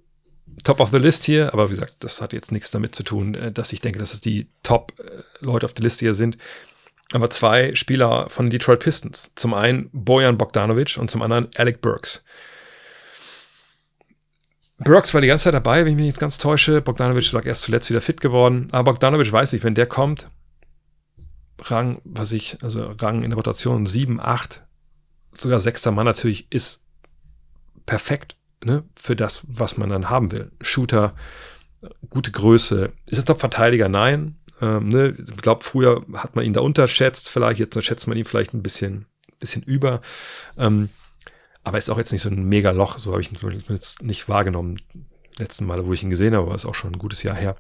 Top of the List hier, aber wie gesagt, das hat jetzt nichts damit zu tun, äh, dass ich denke, dass es die Top-Leute auf der Liste hier sind. Aber zwei Spieler von Detroit Pistons. Zum einen Bojan Bogdanovic und zum anderen Alec Burks. Brooks war die ganze Zeit dabei, wenn ich mich nicht ganz täusche. Bogdanovic ist erst zuletzt wieder fit geworden. Aber Bogdanovic weiß ich, wenn der kommt, Rang, was ich, also Rang in der Rotation 7, 8, sogar sechster Mann natürlich ist perfekt ne, für das, was man dann haben will. Shooter, gute Größe. Ist er Top-Verteidiger? Nein. Ähm, ne, ich glaube, früher hat man ihn da unterschätzt, vielleicht, jetzt schätzt man ihn vielleicht ein bisschen, bisschen über. Ähm, aber ist auch jetzt nicht so ein mega Loch, so habe ich ihn nicht wahrgenommen. Letzten Male, wo ich ihn gesehen habe, aber ist auch schon ein gutes Jahr her.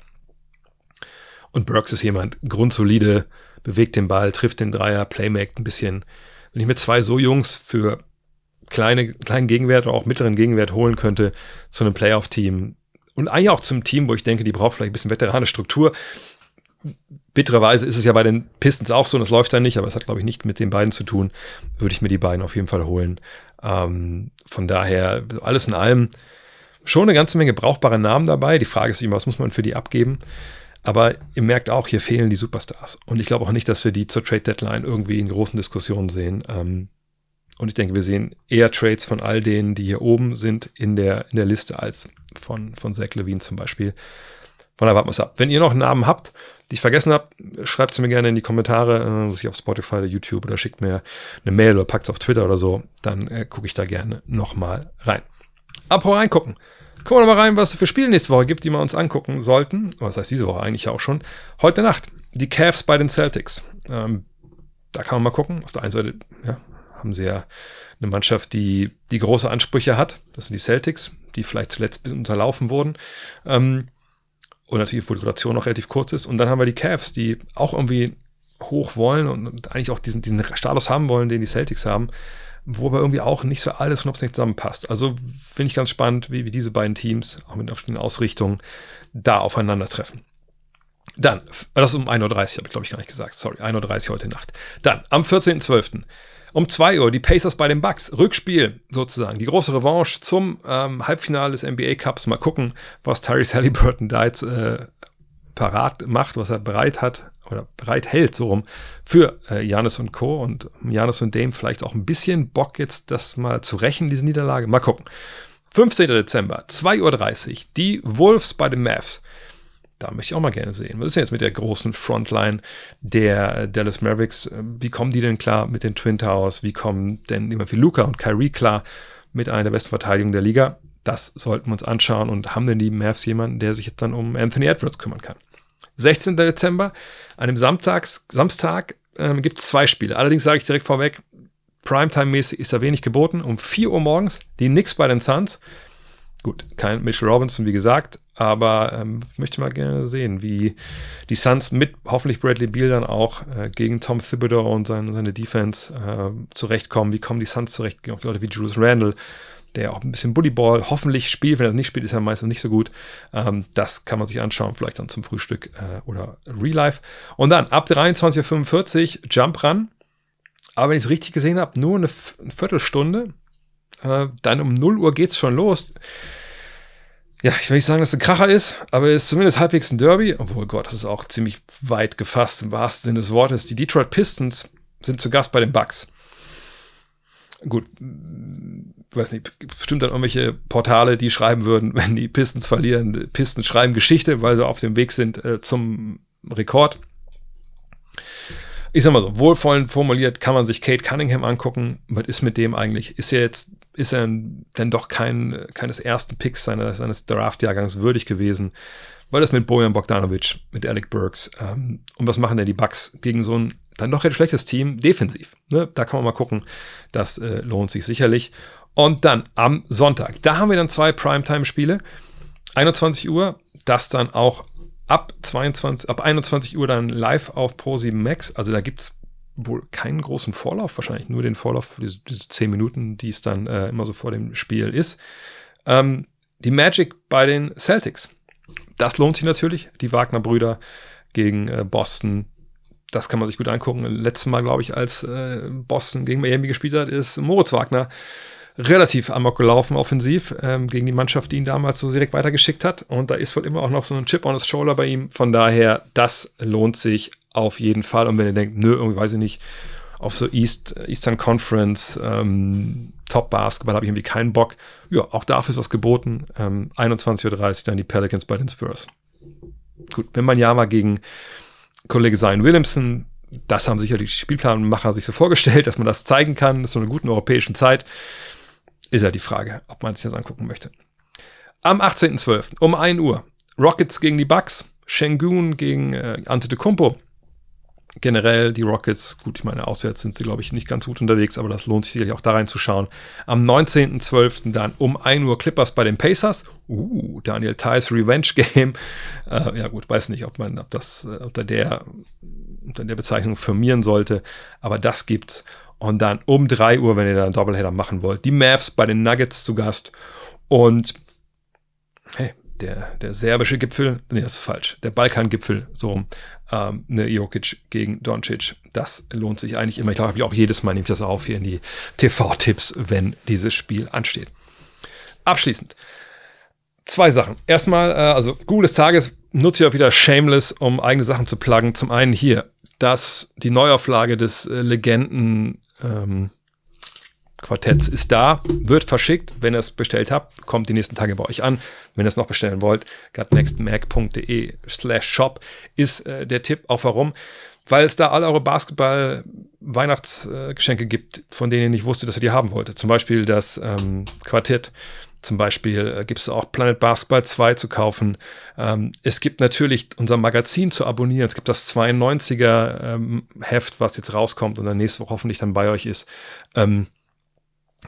Und Burks ist jemand, grundsolide, bewegt den Ball, trifft den Dreier, playmaket ein bisschen. Wenn ich mir zwei so Jungs für kleine, kleinen Gegenwert oder auch mittleren Gegenwert holen könnte zu einem Playoff-Team und eigentlich auch zum Team, wo ich denke, die braucht vielleicht ein bisschen veterane Struktur. Bittererweise ist es ja bei den Pistons auch so und es läuft da nicht, aber es hat, glaube ich, nicht mit den beiden zu tun. Würde ich mir die beiden auf jeden Fall holen. Ähm, von daher, alles in allem schon eine ganze Menge brauchbare Namen dabei. Die Frage ist immer, was muss man für die abgeben? Aber ihr merkt auch, hier fehlen die Superstars. Und ich glaube auch nicht, dass wir die zur Trade Deadline irgendwie in großen Diskussionen sehen. Ähm, und ich denke, wir sehen eher Trades von all denen, die hier oben sind in der, in der Liste, als von, von Zach Levine zum Beispiel. Von daher warten wir es ab. Wenn ihr noch einen Namen habt, die ich vergessen habe, schreibt sie mir gerne in die Kommentare, äh, sich auf Spotify oder YouTube oder schickt mir eine Mail oder packt es auf Twitter oder so. Dann äh, gucke ich da gerne nochmal rein. Apropos reingucken. Gucken wir nochmal rein, was es für Spiele nächste Woche gibt, die wir uns angucken sollten. Was heißt diese Woche eigentlich auch schon? Heute Nacht. Die Cavs bei den Celtics. Ähm, da kann man mal gucken. Auf der einen Seite ja, haben sie ja eine Mannschaft, die, die große Ansprüche hat. Das sind die Celtics, die vielleicht zuletzt unterlaufen wurden. Ähm, und natürlich, wo die Rotation noch relativ kurz ist. Und dann haben wir die Cavs, die auch irgendwie hoch wollen und eigentlich auch diesen, diesen Status haben wollen, den die Celtics haben, wo aber irgendwie auch nicht so alles und ob es nicht zusammenpasst. Also finde ich ganz spannend, wie, wie diese beiden Teams, auch mit verschiedenen Ausrichtungen, da aufeinandertreffen. Dann, das ist um 1.30 Uhr, habe ich glaube ich gar nicht gesagt, sorry, 1.30 Uhr heute Nacht. Dann, am 14.12. Um 2 Uhr die Pacers bei den Bucks. Rückspiel sozusagen. Die große Revanche zum ähm, Halbfinale des NBA Cups. Mal gucken, was Tyrese Halliburton da jetzt äh, parat macht, was er bereit hat oder bereit hält, so rum, für äh, Janis und Co. Und Janis und Dame vielleicht auch ein bisschen Bock jetzt, das mal zu rächen, diese Niederlage. Mal gucken. 15. Dezember, 2.30 Uhr, die Wolves bei den Mavs. Da möchte ich auch mal gerne sehen. Was ist denn jetzt mit der großen Frontline der Dallas Mavericks? Wie kommen die denn klar mit den Twin Towers? Wie kommen denn jemand wie Luca und Kyrie klar mit einer der besten Verteidigungen der Liga? Das sollten wir uns anschauen und haben denn die Mavs jemanden, der sich jetzt dann um Anthony Edwards kümmern kann? 16. Dezember, an dem Samstags, Samstag ähm, gibt es zwei Spiele. Allerdings sage ich direkt vorweg, Primetime-mäßig ist da wenig geboten. Um 4 Uhr morgens die Knicks bei den Suns. Gut, kein Mitchell Robinson, wie gesagt, aber ähm, möchte mal gerne sehen, wie die Suns mit hoffentlich Bradley Beal dann auch äh, gegen Tom Thibodeau und seine, seine Defense äh, zurechtkommen. Wie kommen die Suns zurecht? Auch Leute wie Julius Randle, der auch ein bisschen Bullyball hoffentlich spielt. Wenn er nicht spielt, ist er meistens nicht so gut. Ähm, das kann man sich anschauen, vielleicht dann zum Frühstück äh, oder Real Life. Und dann ab 23.45 Uhr Jump Run. Aber wenn ich es richtig gesehen habe, nur eine, eine Viertelstunde. Äh, dann um 0 Uhr geht es schon los. Ja, ich will nicht sagen, dass es ein Kracher ist, aber es ist zumindest halbwegs ein Derby. Obwohl, Gott, das ist auch ziemlich weit gefasst im wahrsten Sinne des Wortes. Die Detroit Pistons sind zu Gast bei den Bucks. Gut, weiß nicht, bestimmt dann irgendwelche Portale, die schreiben würden, wenn die Pistons verlieren. Pistons schreiben Geschichte, weil sie auf dem Weg sind äh, zum Rekord. Ich sag mal so, wohlwollend formuliert kann man sich Kate Cunningham angucken. Was ist mit dem eigentlich? Ist er jetzt, ist er denn doch kein, keines ersten Picks seines, seines Draft-Jahrgangs würdig gewesen? Weil das mit Bojan Bogdanovic, mit Alec Burks, ähm, und was machen denn die Bucks gegen so ein dann doch recht schlechtes Team defensiv? Ne? Da kann man mal gucken. Das äh, lohnt sich sicherlich. Und dann am Sonntag, da haben wir dann zwei Primetime-Spiele. 21 Uhr, das dann auch ab 22, ab 21 Uhr dann live auf Pro7 Max. Also da gibt es wohl keinen großen Vorlauf, wahrscheinlich nur den Vorlauf für diese, diese 10 Minuten, die es dann äh, immer so vor dem Spiel ist. Ähm, die Magic bei den Celtics. Das lohnt sich natürlich. Die Wagner-Brüder gegen äh, Boston. Das kann man sich gut angucken. Letztes Mal, glaube ich, als äh, Boston gegen Miami gespielt hat, ist Moritz Wagner relativ amok gelaufen offensiv ähm, gegen die Mannschaft, die ihn damals so direkt weitergeschickt hat. Und da ist wohl immer auch noch so ein Chip on his shoulder bei ihm. Von daher, das lohnt sich auf jeden Fall. Und wenn ihr denkt, nö, irgendwie weiß ich nicht, auf so East, Eastern Conference, ähm, Top Basketball habe ich irgendwie keinen Bock. Ja, auch dafür ist was geboten. Ähm, 21.30 Uhr dann die Pelicans bei den Spurs. Gut, wenn man ja mal gegen Kollege Zion Williamson, das haben sicher die Spielplanmacher sich so vorgestellt, dass man das zeigen kann, das ist so eine guten europäischen Zeit. Ist ja die Frage, ob man es jetzt angucken möchte. Am 18.12. um 1 Uhr. Rockets gegen die Bucks. Shengun gegen äh, Antetokounmpo. Generell die Rockets, gut, ich meine, auswärts sind sie, glaube ich, nicht ganz gut unterwegs, aber das lohnt sich sicherlich auch da reinzuschauen. Am 19.12. dann um 1 Uhr Clippers bei den Pacers. Uh, Daniel Tice Revenge Game. Äh, ja gut, weiß nicht, ob man, ob das äh, unter der, unter der Bezeichnung firmieren sollte, aber das gibt's. Und dann um 3 Uhr, wenn ihr da einen Doubleheader machen wollt, die Mavs bei den Nuggets zu Gast. Und hey, der, der serbische Gipfel, nee, das ist falsch, der Balkan-Gipfel, so ähm, ne, Jokic gegen Doncic, das lohnt sich eigentlich immer. Ich glaube, ich auch jedes Mal nehme ich das auf hier in die TV-Tipps, wenn dieses Spiel ansteht. Abschließend, zwei Sachen. Erstmal, äh, also Google des Tages nutze ich auch wieder Shameless, um eigene Sachen zu pluggen. Zum einen hier, dass die Neuauflage des äh, Legenden ähm, Quartetts ist da, wird verschickt. Wenn ihr es bestellt habt, kommt die nächsten Tage bei euch an. Wenn ihr es noch bestellen wollt, gutnextmac.de slash shop ist äh, der Tipp. Auch warum? Weil es da alle eure Basketball-Weihnachtsgeschenke gibt, von denen ihr nicht wusstet, dass ihr die haben wolltet. Zum Beispiel das ähm, Quartett zum Beispiel äh, gibt es auch Planet Basketball 2 zu kaufen. Ähm, es gibt natürlich unser Magazin zu abonnieren. Es gibt das 92er ähm, Heft, was jetzt rauskommt und dann nächste Woche hoffentlich dann bei euch ist. Ähm,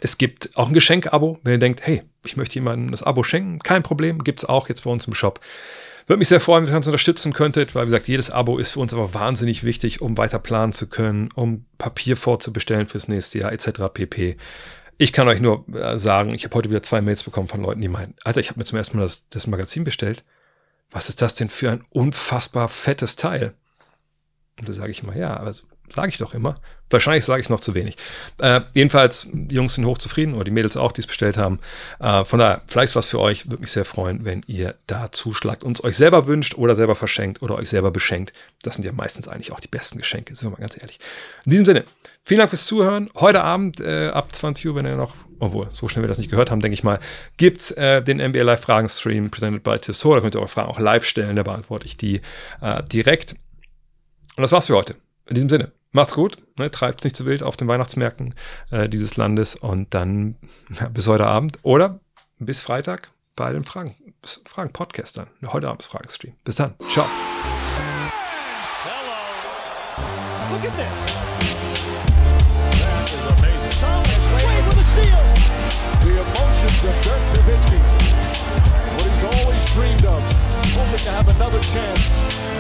es gibt auch ein Geschenk-Abo, wenn ihr denkt, hey, ich möchte jemandem das Abo schenken, kein Problem, gibt es auch jetzt bei uns im Shop. Würde mich sehr freuen, wenn ihr uns unterstützen könntet, weil, wie gesagt, jedes Abo ist für uns aber wahnsinnig wichtig, um weiter planen zu können, um Papier vorzubestellen fürs nächste Jahr, etc. pp. Ich kann euch nur äh, sagen, ich habe heute wieder zwei Mails bekommen von Leuten, die meinen, Alter, ich habe mir zum ersten Mal das, das Magazin bestellt. Was ist das denn für ein unfassbar fettes Teil? Und da sage ich immer, ja, also Sage ich doch immer. Wahrscheinlich sage ich es noch zu wenig. Äh, jedenfalls, die Jungs sind hochzufrieden oder die Mädels auch, die es bestellt haben. Äh, von daher, vielleicht was für euch. Würde mich sehr freuen, wenn ihr da zuschlagt und es euch selber wünscht oder selber verschenkt oder euch selber beschenkt. Das sind ja meistens eigentlich auch die besten Geschenke, sind wir mal ganz ehrlich. In diesem Sinne, vielen Dank fürs Zuhören. Heute Abend äh, ab 20 Uhr, wenn ihr noch, obwohl, so schnell wir das nicht gehört haben, denke ich mal, gibt's äh, den NBA Live Fragen Stream presented by Tissot. Da könnt ihr eure Fragen auch live stellen. Da beantworte ich die äh, direkt. Und das war's für heute. In diesem Sinne, macht's gut, ne, treibt nicht zu wild auf den Weihnachtsmärkten äh, dieses Landes und dann ja, bis heute Abend oder bis Freitag bei den Fragen, Fragen Podcastern. Heute Abends Fragen-Stream. Bis dann. Ciao. Hello. Look at this. That is amazing. Thomas Wade with a steal. The emotions of Dirk Nowitzki. What he's always dreamed of. Hoping to have another chance